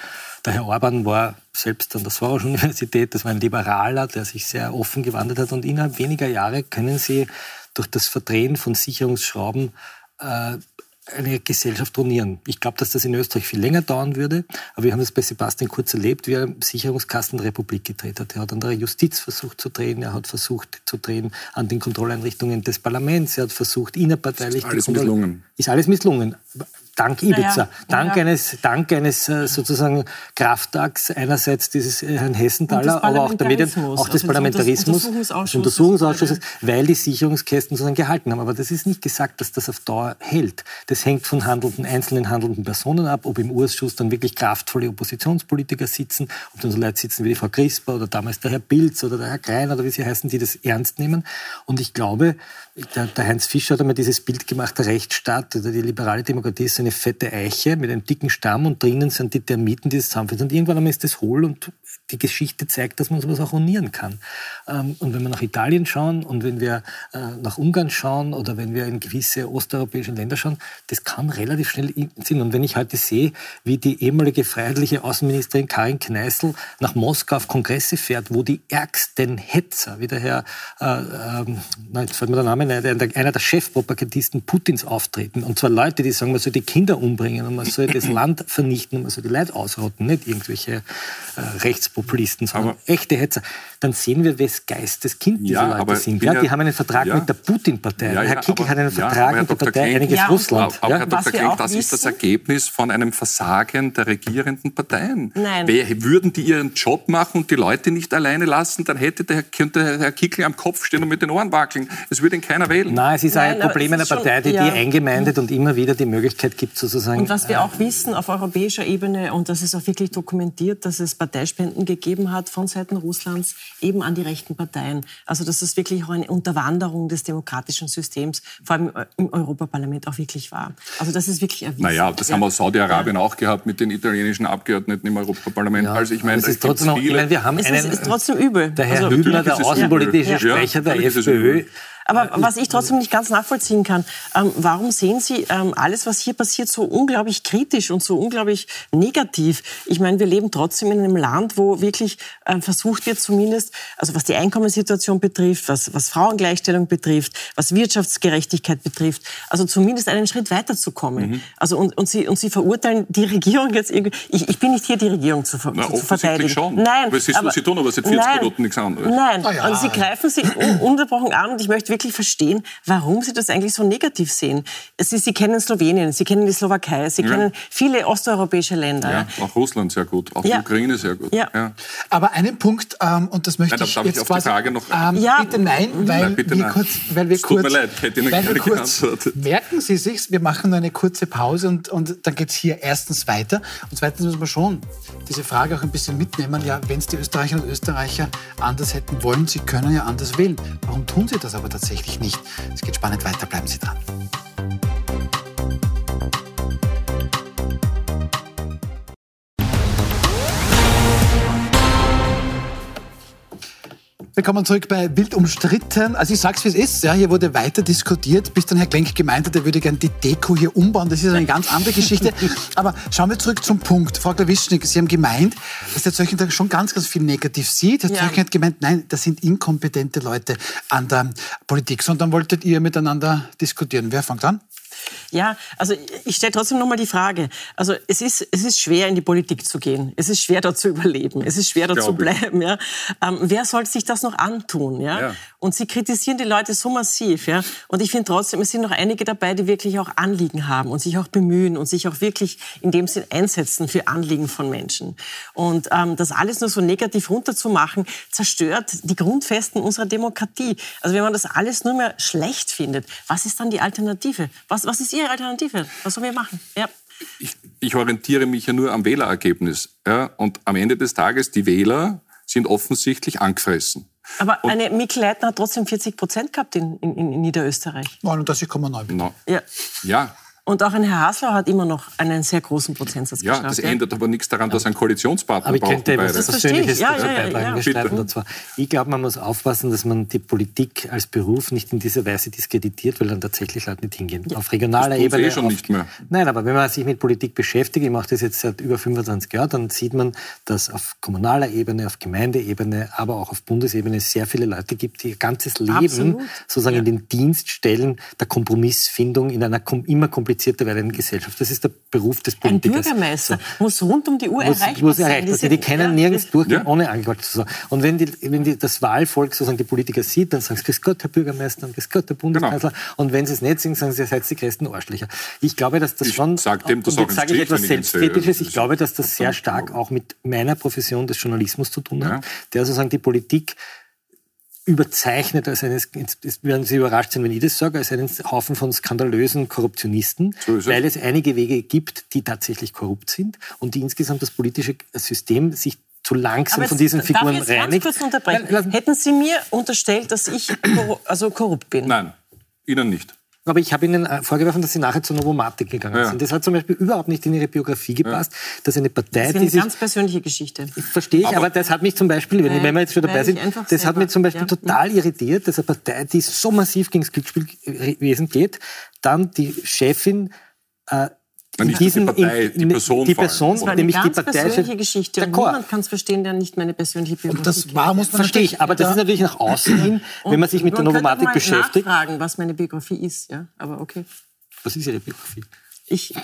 Der Herr Orban war selbst an der Soros-Universität, das war ein Liberaler, der sich sehr offen gewandelt hat. Und innerhalb weniger Jahre können Sie durch das Verdrehen von Sicherungsschrauben äh, eine Gesellschaft ruinieren. Ich glaube, dass das in Österreich viel länger dauern würde, aber wir haben das bei Sebastian Kurz erlebt, wie er Sicherungskasten der Republik gedreht hat. Er hat an der Justiz versucht zu drehen, er hat versucht zu drehen an den Kontrolleinrichtungen des Parlaments, er hat versucht innerparteilich... Ist alles misslungen. Ist alles misslungen dank Ibiza, naja, dank ja. eines, dank eines äh, sozusagen Krafttags einerseits dieses äh, Herrn Hessenthaler, aber auch der Medien, auch des also Parlamentarismus, des Untersuchungsausschusses, weil die Sicherungskästen sozusagen gehalten haben. Aber das ist nicht gesagt, dass das auf Dauer hält. Das hängt von handelnden, einzelnen handelnden Personen ab, ob im Urschuss dann wirklich kraftvolle Oppositionspolitiker sitzen, ob dann so Leute sitzen wie die Frau Crisper oder damals der Herr Pilz oder der Herr Krein oder wie sie heißen, die das ernst nehmen. Und ich glaube, der, der Heinz Fischer hat einmal dieses Bild gemacht, der Rechtsstaat oder die liberale Demokratie ist eine fette Eiche mit einem dicken Stamm und drinnen sind die Termiten, die es zusammenfinden. Und irgendwann einmal ist das hohl und die Geschichte zeigt, dass man sowas auch ruinieren kann. Ähm, und wenn wir nach Italien schauen und wenn wir äh, nach Ungarn schauen oder wenn wir in gewisse osteuropäische Länder schauen, das kann relativ schnell sein. Und wenn ich heute sehe, wie die ehemalige freiheitliche Außenministerin Karin Kneißl nach Moskau auf Kongresse fährt, wo die ärgsten Hetzer, wie der Herr, äh, äh, nein, jetzt fällt mir der Name ein, einer der Chefpropagandisten Putins auftreten. Und zwar Leute, die sagen, man soll die Kinder umbringen und man soll das Land vernichten und man soll die Leute ausrotten, nicht irgendwelche äh, Rechtspopulisten, sondern aber echte Hetzer dann sehen wir, wes Geisteskind diese ja, Leute sind. Ja, die haben einen Vertrag ja, mit der Putin-Partei. Ja, Herr Kickel hat einen Vertrag mit der Partei Kling, Einiges Russland. Aber, aber Herr Dr. Kling, das wissen? ist das Ergebnis von einem Versagen der regierenden Parteien. Nein. Wer, würden die ihren Job machen und die Leute nicht alleine lassen, dann hätte der, könnte Herr Kickel am Kopf stehen und mit den Ohren wackeln. Es würde ihn keiner wählen. Nein, es ist Nein, ein Problem einer Partei, die, die eingemeindet und immer wieder die Möglichkeit gibt, sozusagen. Und was wir auch wissen auf europäischer Ebene, und das ist auch wirklich dokumentiert, dass es Parteispenden gegeben hat von Seiten Russlands eben an die rechten Parteien. Also dass das wirklich auch eine Unterwanderung des demokratischen Systems, vor allem im Europaparlament, auch wirklich war. Also das ist wirklich erwiesen. Naja, das ja. haben wir Saudi-Arabien ja. auch gehabt mit den italienischen Abgeordneten im Europaparlament. Ja. Also ich meine, es ist trotzdem, viele, ich meine, wir haben es ist, ist trotzdem übel. Der Herr also, Hübner, der außenpolitische Sprecher der FPÖ, aber was ich trotzdem nicht ganz nachvollziehen kann, ähm, warum sehen Sie ähm, alles, was hier passiert, so unglaublich kritisch und so unglaublich negativ? Ich meine, wir leben trotzdem in einem Land, wo wirklich ähm, versucht wird, zumindest, also was die Einkommenssituation betrifft, was, was Frauengleichstellung betrifft, was Wirtschaftsgerechtigkeit betrifft, also zumindest einen Schritt weiterzukommen. Mhm. Also und, und, Sie, und Sie verurteilen die Regierung jetzt irgendwie. Ich, ich bin nicht hier, die Regierung zu, ver Na, zu verteidigen. Schon. Nein, aber ist, aber, Sie tun aber seit 40 nein, Minuten nichts anderes. Nein, ja. und Sie greifen sie un unterbrochen an und ich möchte wirklich wirklich verstehen, warum Sie das eigentlich so negativ sehen. Sie, Sie kennen Slowenien, Sie kennen die Slowakei, Sie ja. kennen viele osteuropäische Länder. Ja, auch Russland sehr gut, auch die Ukraine sehr gut. Ja. Aber einen Punkt, ähm, und das möchte nein, ich darf jetzt ich auf quasi, die Frage noch... Ähm, ja. Bitte nein, weil nein, bitte wir nein. kurz... Weil wir es kurz, tut mir leid, hätte Ihnen gerne geantwortet. Merken Sie sich, wir machen nur eine kurze Pause und, und dann geht es hier erstens weiter und zweitens müssen wir schon diese Frage auch ein bisschen mitnehmen. Ja, wenn es die Österreicherinnen und Österreicher anders hätten wollen, sie können ja anders wählen. Warum tun sie das aber tatsächlich nicht? Es geht spannend weiter, bleiben Sie dran. Willkommen zurück bei Wild umstritten. Also ich sag's wie es ist, ja, hier wurde weiter diskutiert, bis dann Herr Klenk gemeint hat, er würde gerne die Deko hier umbauen. Das ist eine ganz andere Geschichte. Aber schauen wir zurück zum Punkt. Frau Klawischnik, Sie haben gemeint, dass der Zeugen schon ganz, ganz viel negativ sieht. Herr ja. Zeugen hat gemeint, nein, das sind inkompetente Leute an der Politik. Sondern wolltet ihr miteinander diskutieren. Wer fängt an? Ja, also ich stelle trotzdem noch mal die Frage. Also es ist, es ist schwer, in die Politik zu gehen. Es ist schwer, dort zu überleben. Es ist schwer, dort zu bleiben. Ja? Ähm, wer soll sich das noch antun? Ja? ja? Und sie kritisieren die Leute so massiv. Ja? Und ich finde trotzdem, es sind noch einige dabei, die wirklich auch Anliegen haben und sich auch bemühen und sich auch wirklich in dem Sinn einsetzen für Anliegen von Menschen. Und ähm, das alles nur so negativ runterzumachen, zerstört die Grundfesten unserer Demokratie. Also wenn man das alles nur mehr schlecht findet, was ist dann die Alternative? Was, was ist Ihre Alternative? Was sollen wir machen? Ja. Ich, ich orientiere mich ja nur am Wählerergebnis. Ja? Und am Ende des Tages, die Wähler sind offensichtlich angefressen. Aber und eine Mikl Leitner hat trotzdem 40 Prozent gehabt in, in, in Niederösterreich. 39,9. No. Ja. ja, und auch ein Herr Hasler hat immer noch einen sehr großen Prozentsatz ja, geschafft. Das ja, das ändert aber nichts daran, dass ein Koalitionspartner aber ich könnte etwas Persönliches ja, ja, ja, ja. Und zwar, ich glaube, man muss aufpassen, dass man die Politik als Beruf nicht in dieser Weise diskreditiert, weil dann tatsächlich Leute nicht hingehen. Ja. Auf regionaler das Ebene. Eh schon auf, nicht mehr. Nein, aber wenn man sich mit Politik beschäftigt, ich mache das jetzt seit über 25 Jahren, dann sieht man, dass auf kommunaler Ebene, auf Gemeindeebene, aber auch auf Bundesebene sehr viele Leute gibt, die ihr ganzes Leben Absolut. sozusagen in den Dienst stellen der Kompromissfindung in einer immer komplizierter werdenden Gesellschaft. Gesellschaft. Das ist der Beruf des Politikers. Ein Bürgermeister so. muss rund um die Uhr muss, erreichbar muss sein. Erreichbar sein. Die können ja, nirgends durchgehen, ja. ohne angeklagt zu sein. Und wenn, die, wenn die, das Wahlvolk sozusagen die Politiker sieht, dann sagen sie, Grüß Gott, Herr Bürgermeister, und Grüß Gott, Herr Bundeskanzler. Genau. Und wenn sie es nicht sehen, sagen sie, ihr seid die größten Arschlöcher. Ich glaube, dass das ich schon... Sag dem das und jetzt sage ich etwas Selbstkritisches. Ich glaube, dass das sehr stark auch mit meiner Profession des Journalismus zu tun hat, der sozusagen die Politik überzeichnet als eines, jetzt werden Sie überrascht sein, wenn ich das sage, als einen Haufen von skandalösen Korruptionisten, so weil es einige Wege gibt, die tatsächlich korrupt sind und die insgesamt das politische System sich zu langsam von diesen Figuren darf ich reinigt. Ganz kurz unterbrechen. Hätten Sie mir unterstellt, dass ich also korrupt bin? Nein, Ihnen nicht. Aber ich habe Ihnen äh, vorgeworfen, dass Sie nachher zur Novomatik gegangen ja. sind. Das hat zum Beispiel überhaupt nicht in Ihre Biografie gepasst, ja. dass eine Partei, das ist eine die ganz persönliche Geschichte. Verstehe ich, aber, aber, das hat mich zum Beispiel, wenn, wenn wir jetzt schon dabei sind, das selber. hat mich zum Beispiel ja. total irritiert, dass eine Partei, die so massiv gegen das Glücksspielwesen geht, dann die Chefin äh, in diesen, die Partei, in, die Person. Die Person, eine nämlich die Partei. persönliche Geschichte. Und niemand kann es verstehen, der nicht meine persönliche Biografie Und das war, muss man Verstehe ich, aber das ist natürlich nach außen hin, wenn man sich mit der Novomatik beschäftigt. Man nachfragen, was meine Biografie ist, ja, aber okay. Was ist Ihre Biografie? Ich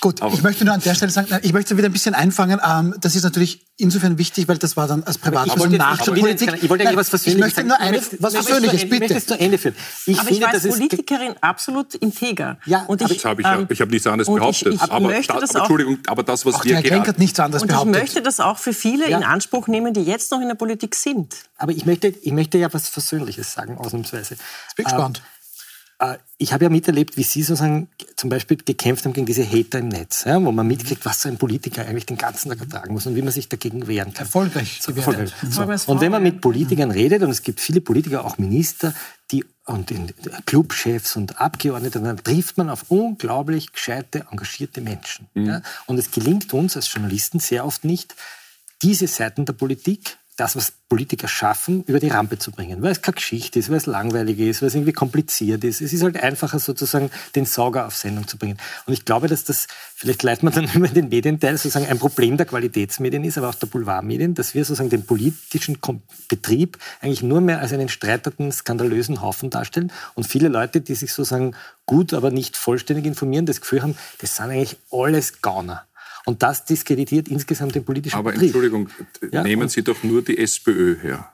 Gut, Aber ich möchte nur an der Stelle sagen, ich möchte wieder ein bisschen einfangen. Ähm, das ist natürlich insofern wichtig, weil das war dann als Privatperson nach der Politik. Ich wollte eigentlich was Persönliches Ich möchte nur eine, was Persönliches, bitte. Ich möchte es zu Ende führen. Ich Aber finde, ich war als Politikerin absolut integer. Ja, und ich, habe ich, ähm, ich habe nichts anderes behauptet. Ich, ich aber, möchte da, das aber, Entschuldigung, aber das, was auch wir gerade... hat nichts anderes und behauptet. ich möchte das auch für viele ja. in Anspruch nehmen, die jetzt noch in der Politik sind. Aber ich möchte, ich möchte ja was Versöhnliches sagen, ausnahmsweise. Jetzt bin gespannt. Äh, ich habe ja miterlebt, wie Sie sozusagen zum Beispiel gekämpft haben gegen diese Hater im Netz, ja, wo man mitkriegt, was so ein Politiker eigentlich den ganzen Tag ertragen muss und wie man sich dagegen wehren kann. Erfolgreich. So, erfolgreich. So. Und wenn man mit Politikern redet, und es gibt viele Politiker, auch Minister, die und Clubchefs und Abgeordnete, dann trifft man auf unglaublich gescheite, engagierte Menschen. Mhm. Ja. Und es gelingt uns als Journalisten sehr oft nicht, diese Seiten der Politik das, was Politiker schaffen, über die Rampe zu bringen. Weil es keine Geschichte ist, weil es langweilig ist, weil es irgendwie kompliziert ist. Es ist halt einfacher, sozusagen den Sauger auf Sendung zu bringen. Und ich glaube, dass das, vielleicht leitet man dann über den Medienteil, sozusagen ein Problem der Qualitätsmedien ist, aber auch der Boulevardmedien, dass wir sozusagen den politischen Betrieb eigentlich nur mehr als einen streiterten, skandalösen Haufen darstellen. Und viele Leute, die sich sozusagen gut, aber nicht vollständig informieren, das Gefühl haben, das sind eigentlich alles Gauner. Und das diskreditiert insgesamt den politischen Aber Betrieb. Entschuldigung, ja? nehmen Sie doch nur die SPÖ her.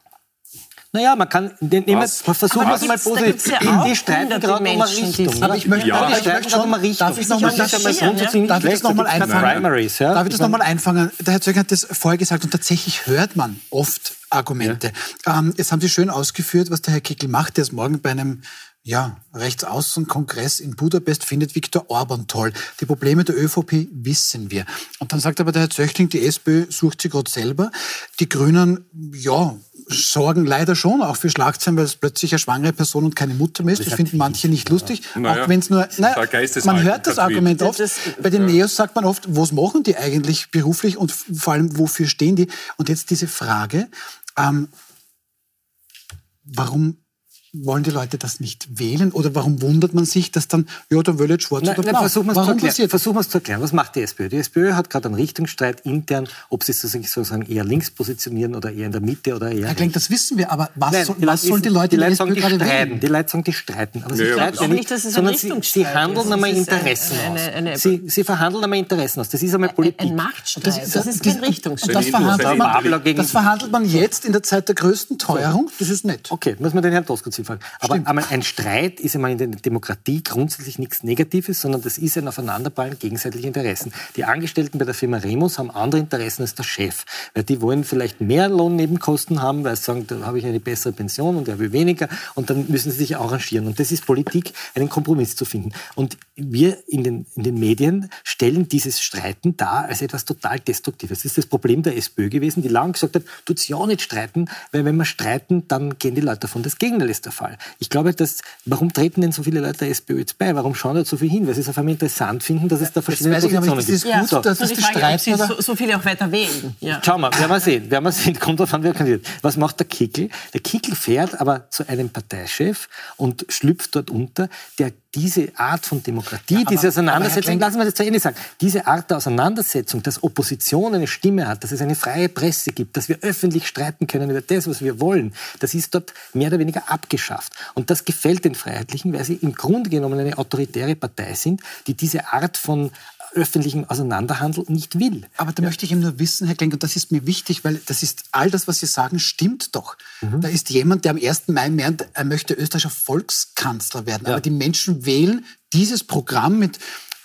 Naja, man kann, nehmen wir, versuchen wir es mal positiv. Ja die streiten gerade um Richtung. Aber ich möchte, Ja. ich möchte schon, darf ich nochmal ja Darf ich das nochmal einfangen? Primaries, ja? Darf ich das nochmal einfangen? Der Herr Zöger hat das vorher gesagt und tatsächlich hört man oft Argumente. Ähm, jetzt haben Sie schön ausgeführt, was der Herr Kickel macht. Der ist morgen bei einem ja, Rechtsaußenkongress in Budapest findet Viktor Orban toll. Die Probleme der ÖVP wissen wir. Und dann sagt aber der Herr Zöchling, die SPÖ sucht sie gerade selber. Die Grünen, ja, sorgen leider schon auch für Schlagzeilen, weil es plötzlich eine schwangere Person und keine Mutter mehr ist. Das finden manche nicht lustig. Naja, auch wenn es nur, naja, man hört das. Argument oft. Bei den Neos sagt man oft, was machen die eigentlich beruflich und vor allem, wofür stehen die? Und jetzt diese Frage, ähm, warum wollen die Leute das nicht wählen? Oder warum wundert man sich, dass dann, ja, dann will ich schwarz Nein, oder nein, blau? versuchen wir es zu warum erklären. wir zu erklären. Was macht die SPÖ? Die SPÖ hat gerade einen Richtungsstreit intern, ob sie sich sozusagen eher links positionieren oder eher in der Mitte oder eher Herr. Klenk, das wissen wir, aber was, Nein, soll, die was Leute sollen die Leute die in der Leute sagen, die gerade streiten. wählen? Die Leute sagen, die streiten. Aber sie Ja, streiten Ich glaube ja auch nicht, dass es ein sondern sie, sie handeln einmal Interessen eine- aus. eine- sie, sie verhandeln einmal Interessen aus. Das ist einmal Politik. Ein Machtstreit. Das, Das, das, ist kein Richtungsstreit. das, verhandelt man, Babler gegen- das verhandelt man jetzt in der Zeit der größten Teuerung. Das ist nett. Okay, muss man den Herrn Doskozil fragen. Aber einmal ein Streit ist einmal in der Demokratie grundsätzlich nichts Negatives, sondern das ist ein Aufeinanderballen gegenseitiger Interessen. Die Angestellten bei der Firma Remus haben andere Interessen als der Chef. Weil die wollen vielleicht mehr Lohnnebenkosten haben, weil sie sagen, da habe ich eine bessere Pension und er will weniger. Und dann müssen sie sich arrangieren. Und das ist Politik, einen Kompromiss zu finden. Und wir in den, in den Medien stellen dieses Streiten dar als etwas total Destruktives. Das ist das Problem der SPÖ gewesen, die lange gesagt hat, tut's ja nicht streiten, weil wenn wir streiten, dann gehen die Leute davon. Das Gegenteil ist der Fall. Ich glaube, dass, warum treten denn so viele Leute der SPÖ jetzt bei? Warum schauen da so viel hin? Weil sie es auf einmal interessant finden, dass es da verschiedene weiß ich, aber Positionen das ist gibt. gut, So. dass das die Frage, so, so viele auch weiter wählen. Ja. Schauen wir, werden wir sehen. Werden wir sehen. Kommt drauf an, wer kandidiert. Was macht der Kickel? Der Kickel fährt aber zu einem Parteichef und schlüpft dort unter, der diese Art von Demokratie, aber- diese Auseinandersetzung, lassen wir das zu Ende sagen, diese Art der Auseinandersetzung, dass Opposition eine Stimme hat, dass es eine freie Presse gibt, dass wir öffentlich streiten können über das, was wir wollen, das ist dort mehr oder weniger abgeschafft. Und das gefällt den Freiheitlichen, weil sie im Grunde genommen eine autoritäre Partei sind, die diese Art von öffentlichem Auseinanderhandel nicht will. Aber da möchte ich eben nur wissen, Herr Klenk, und das ist mir wichtig, weil das ist all das, was Sie sagen, stimmt doch. Mhm. Da ist jemand, der am 1. Mai meint, er möchte österreichischer Volkskanzler werden. Aber die Menschen wählen dieses Programm mit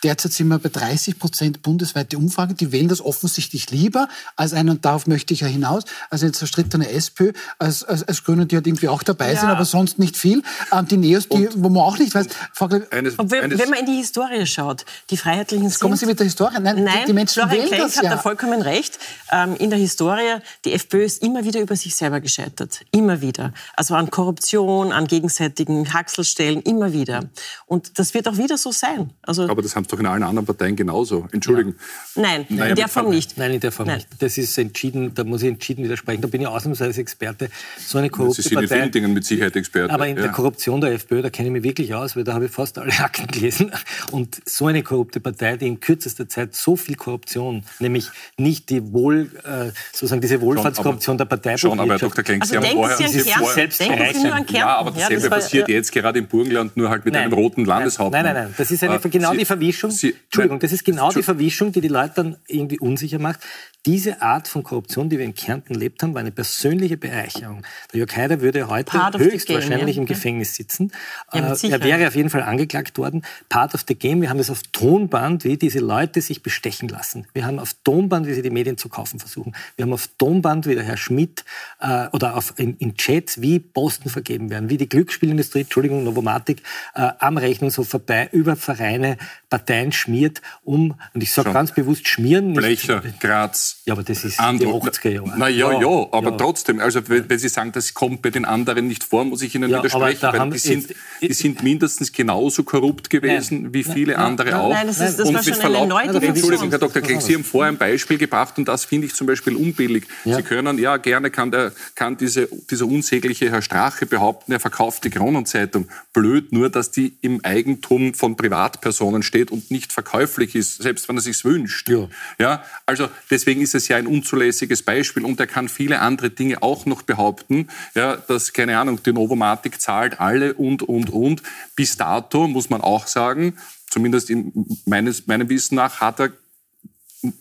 Derzeit sind wir bei 30 Prozent bundesweite Umfrage. Die wählen das offensichtlich lieber als einen, und darauf möchte ich ja hinaus, als eine zerstrittene SPÖ, als, als, als Grüne, die halt irgendwie auch dabei sind, aber sonst nicht viel. Ähm, die Neos, die, wo man auch nicht weiß. Frau Eines, wenn, eines, wenn man in die Historie schaut, die Freiheitlichen sind... kommen Sie mit der Historie? Nein, Nein, die, die Menschen Florian wählen Klenk das hat ja. da vollkommen recht. Ähm, in der Historie, die FPÖ ist immer wieder über sich selber gescheitert. Immer wieder. Also an Korruption, an gegenseitigen Haxelstellen, immer wieder. Und das wird auch wieder so sein. Also aber das haben doch in allen anderen Parteien genauso. Entschuldigen. nein, Naja, in der Form nicht. Nein, in der Form Nein. nicht. Das ist entschieden, da muss ich entschieden widersprechen. Da bin ich ausnahmsweise Experte. So eine Sie korrupte sind in Partei. vielen Dingen mit Sicherheit Experte. Aber in ja. der Korruption der FPÖ, da kenne ich mich wirklich aus, weil da habe ich fast alle Akten gelesen. Und so eine korrupte Partei, die in kürzester Zeit so viel Korruption, nämlich nicht die Wohl, äh, sozusagen diese Wohlfahrtskorruption der Partei. Schon, aber Herr Dr. Klenk, Also Sie haben vorher... Sie an Sie Kärnten. selbst Denken Sie nur an. Kärnten. ja, aber das dasselbe war- passiert jetzt gerade im Burgenland, nur halt mit einem roten Landeshauptmann. Nein, nein, nein. Das ist eine, genau Sie- die Verwischung. Sie- Entschuldigung, das ist genau die Verwischung, die die Leute dann irgendwie unsicher macht. Diese Art von Korruption, die wir in Kärnten erlebt haben, war eine persönliche Bereicherung. Der Jörg Haider würde heute höchstwahrscheinlich game, im. Gefängnis sitzen. Ja, Äh, er wäre auf jeden Fall angeklagt worden. Part of the game. Wir haben es auf Tonband, wie diese Leute sich bestechen lassen. Wir haben auf Tonband, wie sie die Medien zu kaufen versuchen. Wir haben auf Tonband, wie der Herr Schmidt äh, oder auf, in, in Chats, wie Posten vergeben werden, wie die Glücksspielindustrie, Entschuldigung, Novomatic, äh, am Rechnungshof vorbei über Vereine, Parteien schmiert, um, und ich sage ganz bewusst schmieren. nicht- Blecher, Graz. Ja, aber das ist Antwort. die 80er Jahre. Na ja, ja, Ja, aber ja. trotzdem, also wenn, wenn Sie sagen, das kommt bei den anderen nicht vor, muss ich Ihnen Ja, widersprechen, weil die sind, jetzt- die sind mindestens genauso korrupt gewesen wie viele andere auch. Nein, das ist- das Und war schon eine Verlaub- neue Entschuldigung. Herr Dr. Klenk, Sie haben vorher ein Beispiel gebracht und das finde ich zum Beispiel unbillig. Ja. Sie können, ja, gerne kann, der, kann diese, dieser unsägliche Herr Strache behaupten, er verkauft die Kronenzeitung. Blöd nur, dass die im Eigentum von Privatpersonen steht und nicht verkäuflich ist, selbst wenn er sich's wünscht. Ja. Ja, also deswegen ist es ja ein unzulässiges Beispiel und er kann viele andere Dinge auch noch behaupten, ja, dass, keine Ahnung, die Novomatic zahlt alle und, und, und. Bis dato muss man auch sagen, zumindest in meines, meinem Wissen nach, hat er,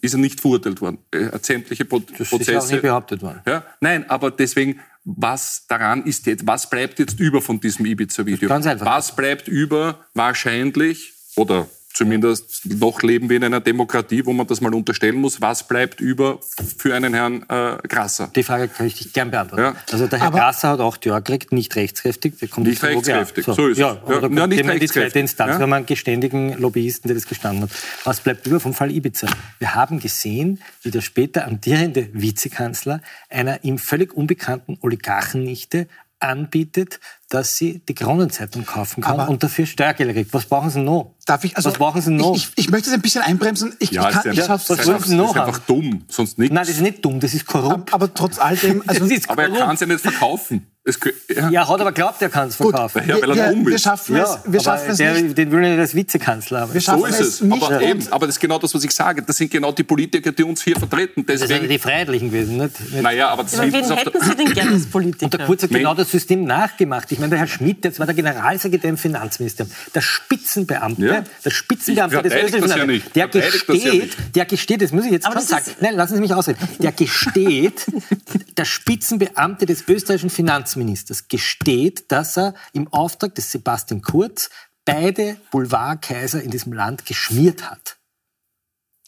ist er nicht verurteilt worden. Er hat sämtliche Pro Das ist Prozesse. ja auch nie behauptet worden. Ja, nein, aber deswegen was daran ist jetzt, was bleibt jetzt über von diesem Ibiza-Video? Ganz einfach. Was bleibt über wahrscheinlich oder Zumindest noch leben wir in einer Demokratie, wo man das mal unterstellen muss. Was bleibt über für einen Herrn äh, Grasser? Die Frage kann ich dich gern beantworten. Ja. Also der Herr Aber- Grasser hat auch Tür gekriegt, nicht rechtskräftig. Der kommt Nicht rechtskräftig, so ist es. ja, Ja, nicht dem in die rechtskräftig, zweite Instanz. ja. Wir haben einen geständigen Lobbyisten, der das gestanden hat. Was bleibt über vom Fall Ibiza? Wir haben gesehen, wie der später amtierende Vizekanzler einer ihm völlig unbekannten Oligarchennichte anbietet, dass sie die Kronenzeitung kaufen kann Aber- und dafür Steuergelder kriegt. Was brauchen sie noch? Darf ich, also, Was brauchen sie noch? Ich, ich, ich möchte das ein bisschen einbremsen. Ich, Ja, ich kann, ist ich ja, schaff's- was das wollen ist Sie noch einfach haben? dumm, sonst nichts. Nein, das ist nicht dumm, das ist korrupt. aber trotz all dem, also, Das ist aber er kann es ja nicht verkaufen. Es, ja. Ja, hat aber glaubt, er kann es verkaufen. Ja, weil er wir, dumm wir ist. schaffen Ja, es, wir aber schaffen es der, nicht. den will ich nicht als Vizekanzler haben. Wir schaffen So ist es es. nicht. Aber, eben, aber das ist genau das, was ich sage. Das sind genau die Politiker, die uns hier vertreten. Das sind Deswegen, die Freiheitlichen gewesen, nicht? nicht naja, aber das Aber wen hätten Sie denn gerne als Politiker? Und der Kurz hat genau das System nachgemacht. Ich meine, der Herr Schmidt, jetzt war der Generalsekretär im Finanzministerium, der Spitzenbeamte, Ja. der Spitzenbeamte Ich des österreichischen ja nicht. der ja gesteht, nicht. der gesteht, das muss ich jetzt Aber schon sagen, nein, lassen Sie mich ausreden, der gesteht, der Spitzenbeamte des österreichischen Finanzministers gesteht, dass er im Auftrag des Sebastian Kurz beide Boulevardkaiser in diesem Land geschmiert hat.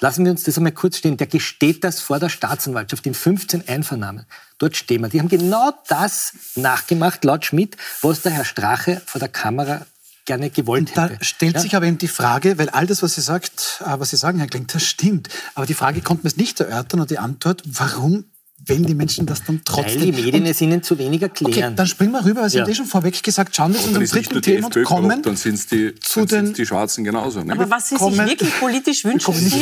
Lassen wir uns das einmal kurz stehen. Der gesteht das vor der Staatsanwaltschaft in 15 Einvernahmen. Dort stehen wir. Die haben genau das nachgemacht, laut Schmidt, was der Herr Strache vor der Kamera gerne gewollt Da hätte. stellt Ja? sich aber eben die Frage, weil all das, was Sie sagt, äh, was Sie sagen, Herr Klenk, das stimmt. Aber die Frage konnte man es nicht erörtern und die Antwort, warum, wenn die Menschen das dann Weil trotzdem... die Medien Und- es ihnen zu wenig Okay, erklären. dann springen wir rüber, weil Sie Ja. haben eh schon vorweg gesagt, schauen wir zu dann unserem dritten Thema und kommen dann sind es die, zu dann sind's den- die Schwarzen genauso. Ne? Aber was Sie sich wirklich politisch wünschen, Sie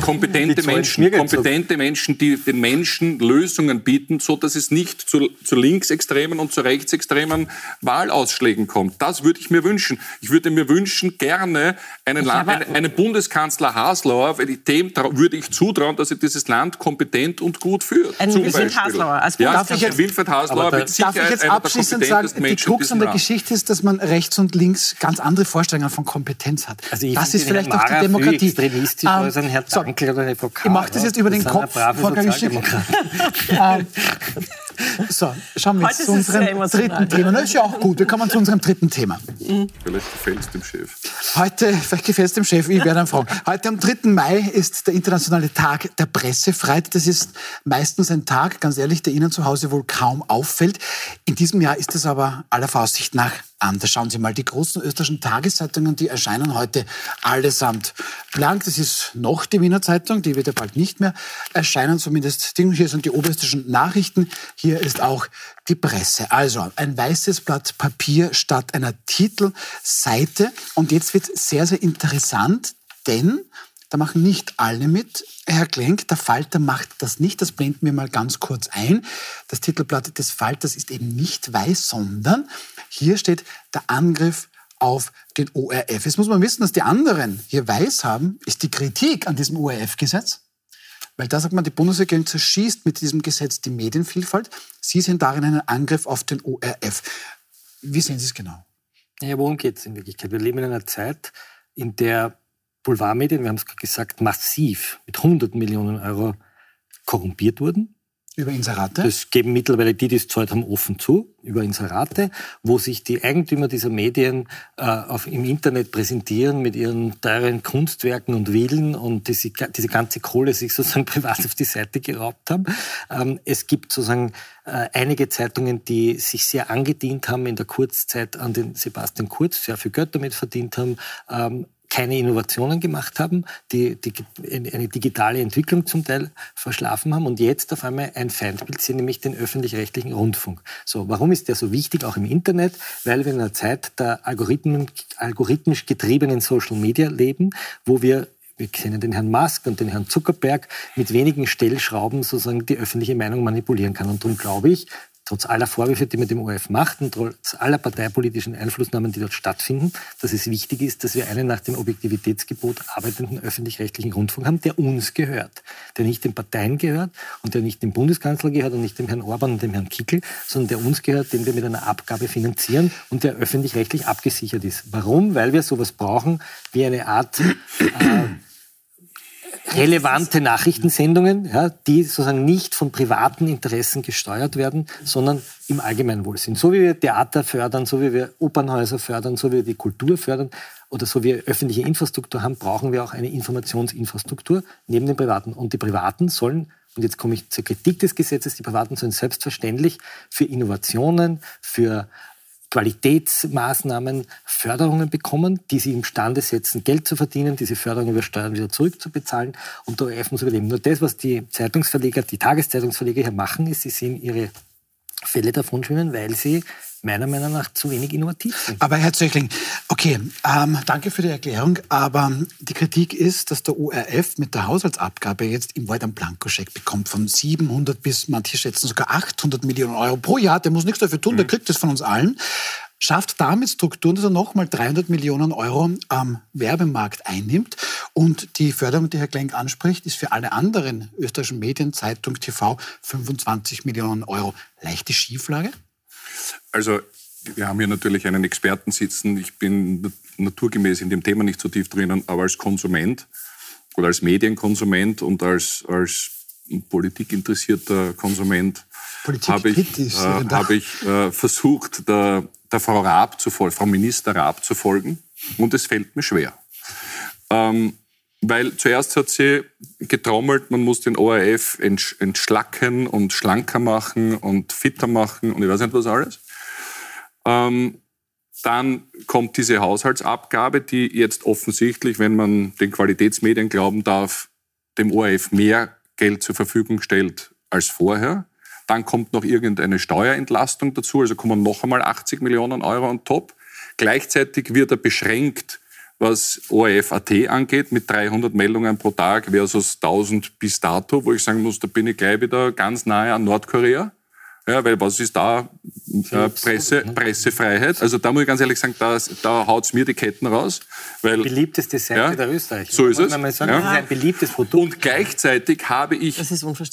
kompetente Menschen, kompetente Menschen, die den Menschen Lösungen bieten, so dass es nicht zu, zu linksextremen und zu rechtsextremen Wahlausschlägen kommt. Das würde ich mir wünschen. Ich würde mir wünschen gerne einen, La- aber- einen, einen Bundeskanzler Haslauer, weil ich- dem würde ich zutrauen, dass er dieses Land kompetent und gut führt. Wilfried Beispiel. Haslauer als ja, Darf ich jetzt- Wilfried Haslauer mit Sicherheit Darf ich jetzt abschließend sagen, die Krux an der. Geschichte ist, dass man rechts und links ganz andere Vorstellungen von Kompetenz hat. Also ich das ist den vielleicht Herrn auch die Demokratie. extremistischer Ähm, als ein Herr so, Dankel oder eine Frau K. Ich mache das jetzt über den Kopf, Frau. Ähm, so, schauen wir Heute jetzt zu unserem dritten Thema. Das ist ja auch gut. Wir kommen zu unserem dritten Thema. Vielleicht gefällt es dem Chef. Heute, vielleicht gefällt es dem Chef, ich werde ihn fragen. Heute am 3. Mai ist der internationale Tag der Pressefreiheit. Das ist meistens ein Tag, ganz ehrlich, der Ihnen zu Hause wohl kaum auffällt. In diesem Jahr ist es aber aller Voraussicht nach anders. Schauen Sie mal, die großen österreichischen Tageszeitungen, die erscheinen heute allesamt blank. Das ist noch die Wiener Zeitung, die wird ja bald nicht mehr erscheinen, zumindest. Hier sind die oberösterreichischen Nachrichten, hier ist auch die Presse. Also ein weißes Blatt Papier statt einer Titelseite. Und jetzt wird sehr, sehr interessant, denn da machen nicht alle mit. Herr Klenk, der Falter macht das nicht. Das blenden wir mal ganz kurz ein. Das Titelblatt des Falters ist eben nicht weiß, sondern hier steht der Angriff auf den ORF. Jetzt muss man wissen, dass die anderen hier weiß haben, ist die Kritik an diesem ORF-Gesetz. Weil da sagt man, die Bundesregierung zerschießt mit diesem Gesetz die Medienvielfalt. Sie sehen darin einen Angriff auf den ORF. Wie sehen Sie es genau? Ja, worum geht es in Wirklichkeit? Wir leben in einer Zeit, in der Boulevardmedien, wir haben es gerade gesagt, massiv mit hunderten Millionen Euro korrumpiert wurden. Über Inserate? Das geben mittlerweile die, die es zahlt haben, offen zu, über Inserate, wo sich die Eigentümer dieser Medien äh, auf, im Internet präsentieren mit ihren teuren Kunstwerken und Villen und diese, diese ganze Kohle sich sozusagen privat auf die Seite geraubt haben. Ähm, es gibt sozusagen äh, einige Zeitungen, die sich sehr angedient haben in der Kurzzeit an den Sebastian Kurz, sehr viel Geld damit verdient haben, ähm, keine Innovationen gemacht haben, die, die eine digitale Entwicklung zum Teil verschlafen haben und jetzt auf einmal ein Feindbild sehen, nämlich den öffentlich-rechtlichen Rundfunk. So, warum ist der so wichtig, auch im Internet? Weil wir in einer Zeit der Algorithmen, algorithmisch getriebenen Social Media leben, wo wir wir kennen den Herrn Musk und den Herrn Zuckerberg, mit wenigen Stellschrauben sozusagen die öffentliche Meinung manipulieren kann. Und darum glaube ich, trotz aller Vorwürfe, die man dem ORF macht und trotz aller parteipolitischen Einflussnahmen, die dort stattfinden, dass es wichtig ist, dass wir einen nach dem Objektivitätsgebot arbeitenden öffentlich-rechtlichen Rundfunk haben, der uns gehört, der nicht den Parteien gehört und der nicht dem Bundeskanzler gehört und nicht dem Herrn Orban und dem Herrn Kickel, sondern der uns gehört, den wir mit einer Abgabe finanzieren und der öffentlich-rechtlich abgesichert ist. Warum? Weil wir sowas brauchen wie eine Art äh, relevante Nachrichtensendungen, ja, die sozusagen nicht von privaten Interessen gesteuert werden, sondern im Allgemeinwohl sind. So wie wir Theater fördern, so wie wir Opernhäuser fördern, so wie wir die Kultur fördern oder so wie wir öffentliche Infrastruktur haben, brauchen wir auch eine Informationsinfrastruktur neben den Privaten. Und die Privaten sollen und jetzt komme ich zur Kritik des Gesetzes, die Privaten sollen selbstverständlich für Innovationen, für Qualitätsmaßnahmen Förderungen bekommen, die sie imstande setzen, Geld zu verdienen, diese Förderungen über Steuern wieder zurückzubezahlen und der ORF muss überleben. Nur das, was die Zeitungsverleger, die Tageszeitungsverleger hier machen, ist, sie sehen ihre Fälle davon schwimmen, weil sie meiner Meinung nach zu wenig innovativ sind. Aber Herr Zöchling, okay, ähm, danke für die Erklärung, aber die Kritik ist, dass der ORF mit der Haushaltsabgabe jetzt im Wald einen Blankoscheck bekommt von 700 bis manche schätzen sogar 800 Millionen Euro pro Jahr. Der muss nichts dafür tun, mhm. der kriegt das von uns allen schafft damit Strukturen, dass er nochmal 300 Millionen Euro am Werbemarkt einnimmt. Und die Förderung, die Herr Klenk anspricht, ist für alle anderen österreichischen Medien, Zeitung, TV 25 Millionen Euro. Leichte Schieflage? Also wir haben hier natürlich einen Experten sitzen. Ich bin naturgemäß in dem Thema nicht so tief drinnen, aber als Konsument oder als Medienkonsument und als, als politikinteressierter Konsument habe ich, äh, hab ich äh, versucht, der, der, Frau Raab zu folgen, Frau Minister Raab zu folgen. Und es fällt mir schwer. Ähm, weil zuerst hat sie getrommelt, man muss den ORF entschlacken und schlanker machen und fitter machen und ich weiß nicht was alles. Ähm, dann kommt diese Haushaltsabgabe, die jetzt offensichtlich, wenn man den Qualitätsmedien glauben darf, dem ORF mehr Geld zur Verfügung stellt als vorher. Dann kommt noch irgendeine Steuerentlastung dazu, also kommen noch einmal 80 Millionen Euro on top. Gleichzeitig wird er beschränkt, was ORF.at angeht, mit 300 Meldungen pro Tag versus 1000 bis dato, wo ich sagen muss, da bin ich gleich wieder ganz nahe an Nordkorea. Ja, weil was ist da äh, Presse, ne? Pressefreiheit? Also da muss ich ganz ehrlich sagen, da, da haut's mir die Ketten raus. Weil, Beliebteste Seite ja, der Österreicher. So ist es. Sagen, ja. Das ist ein beliebtes Produkt. Und gleichzeitig habe ich,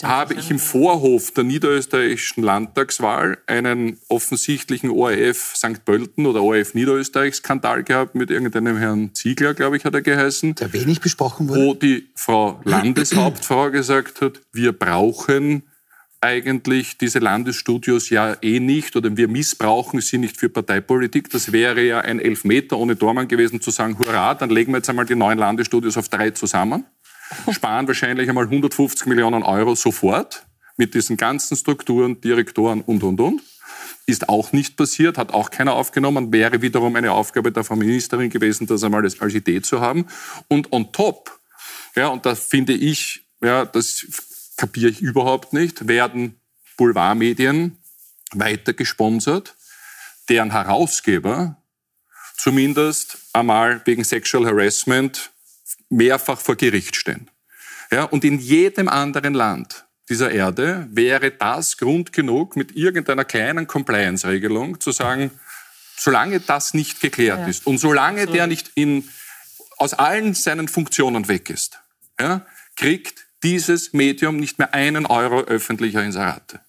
habe ich im Vorhof der niederösterreichischen Landtagswahl einen offensichtlichen ORF St. Pölten oder ORF Niederösterreich-Skandal gehabt mit irgendeinem Herrn Ziegler, glaube ich, hat er geheißen. Der wenig besprochen wurde. Wo die Frau Landeshauptfrau gesagt hat, wir brauchen eigentlich diese Landesstudios ja eh nicht oder wir missbrauchen sie nicht für Parteipolitik. Das wäre ja ein Elfmeter ohne Dormann gewesen zu sagen, hurra, dann legen wir jetzt einmal die neuen Landesstudios auf drei zusammen, sparen wahrscheinlich einmal 150 Millionen Euro sofort mit diesen ganzen Strukturen, Direktoren und, und, und. Ist auch nicht passiert, hat auch keiner aufgenommen, wäre wiederum eine Aufgabe der Frau Ministerin gewesen, das einmal als Idee zu haben. Und on top, ja, und da finde ich, ja, das kapiere ich überhaupt nicht, werden Boulevardmedien weiter gesponsert, deren Herausgeber zumindest einmal wegen Sexual Harassment mehrfach vor Gericht stehen. Ja, und in jedem anderen Land dieser Erde wäre das Grund genug, mit irgendeiner kleinen Compliance-Regelung zu sagen, solange das nicht geklärt ja. ist und solange so. der nicht in, aus allen seinen Funktionen weg ist, ja, kriegt dieses Medium nicht mehr einen Euro öffentlicher Inserate.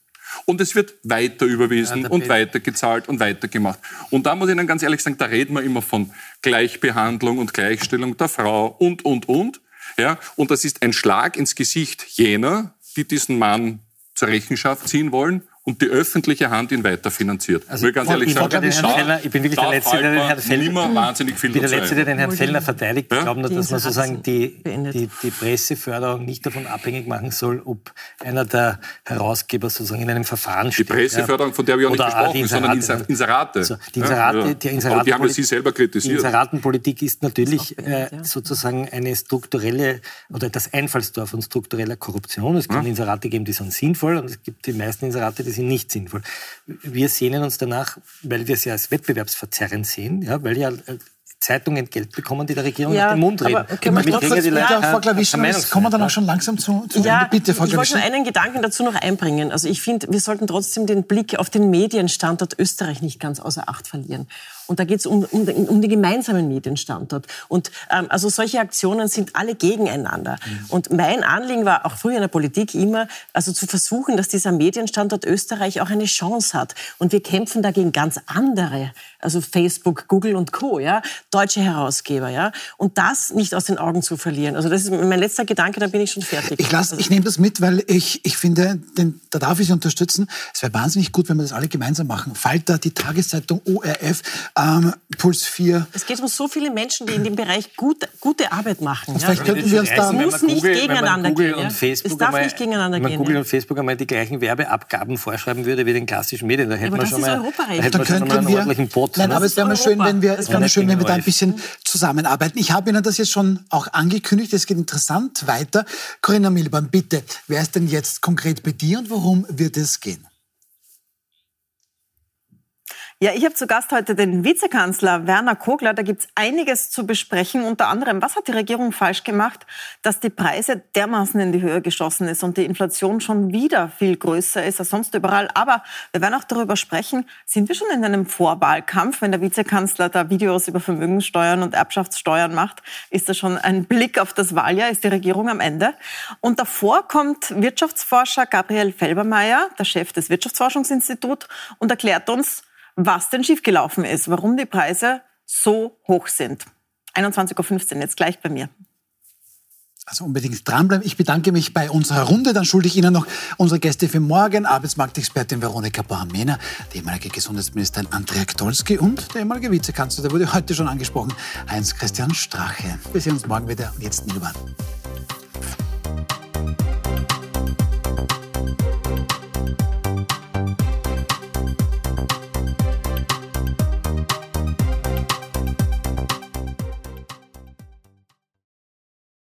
Und es wird weiter überwiesen ja, und weiter gezahlt und weiter gemacht. Und da muss ich Ihnen ganz ehrlich sagen, da reden wir immer von Gleichbehandlung und Gleichstellung der Frau und, und, und. Ja, und das ist ein Schlag ins Gesicht jener, die diesen Mann zur Rechenschaft ziehen wollen und die öffentliche Hand ihn weiterfinanziert. Also, ich, ganz ehrlich ich, sagen, Herrn Fellner, ich bin wirklich der Letzte, der den Herrn Fellner, wahnsinnig viel bin der Letzte, der den Herrn Fellner verteidigt. Ja? Ich glaube nur, dass man sozusagen die, die, die, Presseförderung nicht davon abhängig machen soll, ob einer der Herausgeber sozusagen in einem Verfahren steht. Die Presseförderung, von der wir auch nicht gesprochen, Inserate, sondern Inserate. Also die Inserate, ja, die Inserate Aber die haben ja Sie selber kritisiert. Die Inseratenpolitik ist natürlich äh, sozusagen eine strukturelle oder das Einfallstor von struktureller Korruption. Es kann Inserate geben, die sind sinnvoll und es gibt die meisten Inserate, die sind nicht sinnvoll. Wir sehnen uns danach, weil wir es ja als wettbewerbsverzerrend sehen, ja, weil ja äh, Zeitungen Geld bekommen, die der Regierung ja, den Mund reden. Aber können wir trotzdem, die ja, Frau Klavischner, kommen wir dann auch schon langsam zu, zu ja, Bitte, Frau Ich wollte nur einen Gedanken dazu noch einbringen. Also ich finde, wir sollten trotzdem den Blick auf den Medienstandort Österreich nicht ganz außer Acht verlieren. Und da geht es um, um, um, den gemeinsamen Medienstandort. Und ähm, also solche Aktionen sind alle gegeneinander. Mhm. Und mein Anliegen war auch früher in der Politik immer, also zu versuchen, dass dieser Medienstandort Österreich auch eine Chance hat. Und wir kämpfen dagegen ganz andere, also Facebook, Google und Co. Ja, deutsche Herausgeber. Ja, und das nicht aus den Augen zu verlieren. Also das ist mein letzter Gedanke. Dann bin ich schon fertig. Ich, lass, ich nehme das mit, weil ich, ich finde, den, da darf ich Sie unterstützen. Es wäre wahnsinnig gut, wenn wir das alle gemeinsam machen. Falter, die Tageszeitung ORF, ähm, Puls 4. Es geht um so viele Menschen, die in dem Bereich gut, gute Arbeit machen. Ja. Vielleicht könnten wir uns da... Es muss nicht Google, gegeneinander Google gehen. Und Facebook es darf einmal, nicht gegeneinander wenn man gehen. Google ja. und Facebook einmal die gleichen Werbeabgaben vorschreiben würde wie den klassischen Medien, da hätte aber man das schon ist mal, Europarecht. da hätte Dann man schon mal könnten einen wir, ordentlichen Pot. nein, aber es wäre mal schön, wenn wir, es wäre mal schön, wenn wir da ein bisschen zusammenarbeiten. Ich habe Ihnen das jetzt schon auch angekündigt. Es geht interessant weiter. Corinna Milborn, bitte, wer ist denn jetzt konkret bei dir und worum wird es gehen? Ja, ich habe zu Gast heute den Vizekanzler Werner Kogler. Da gibt's einiges zu besprechen. Unter anderem, was hat die Regierung falsch gemacht, dass die Preise dermaßen in die Höhe geschossen ist und die Inflation schon wieder viel größer ist als sonst überall. Aber wir werden auch darüber sprechen, sind wir schon in einem Vorwahlkampf? Wenn der Vizekanzler da Videos über Vermögenssteuern und Erbschaftssteuern macht, ist das schon ein Blick auf das Wahljahr? Ist die Regierung am Ende? Und davor kommt Wirtschaftsforscher Gabriel Felbermeier, der Chef des Wirtschaftsforschungsinstituts, und erklärt uns, was denn schiefgelaufen ist, warum die Preise so hoch sind. 21.15 Uhr, jetzt gleich bei mir. Also unbedingt dranbleiben. Ich bedanke mich bei unserer Runde. Dann schulde ich Ihnen noch unsere Gäste für morgen. Arbeitsmarktexpertin Veronika Bohamena, der ehemalige Gesundheitsministerin Andrea Ktolski und der ehemalige Vizekanzler, der wurde heute schon angesprochen, Heinz-Christian Strache. Wir sehen uns morgen wieder. Jetzt Nilban.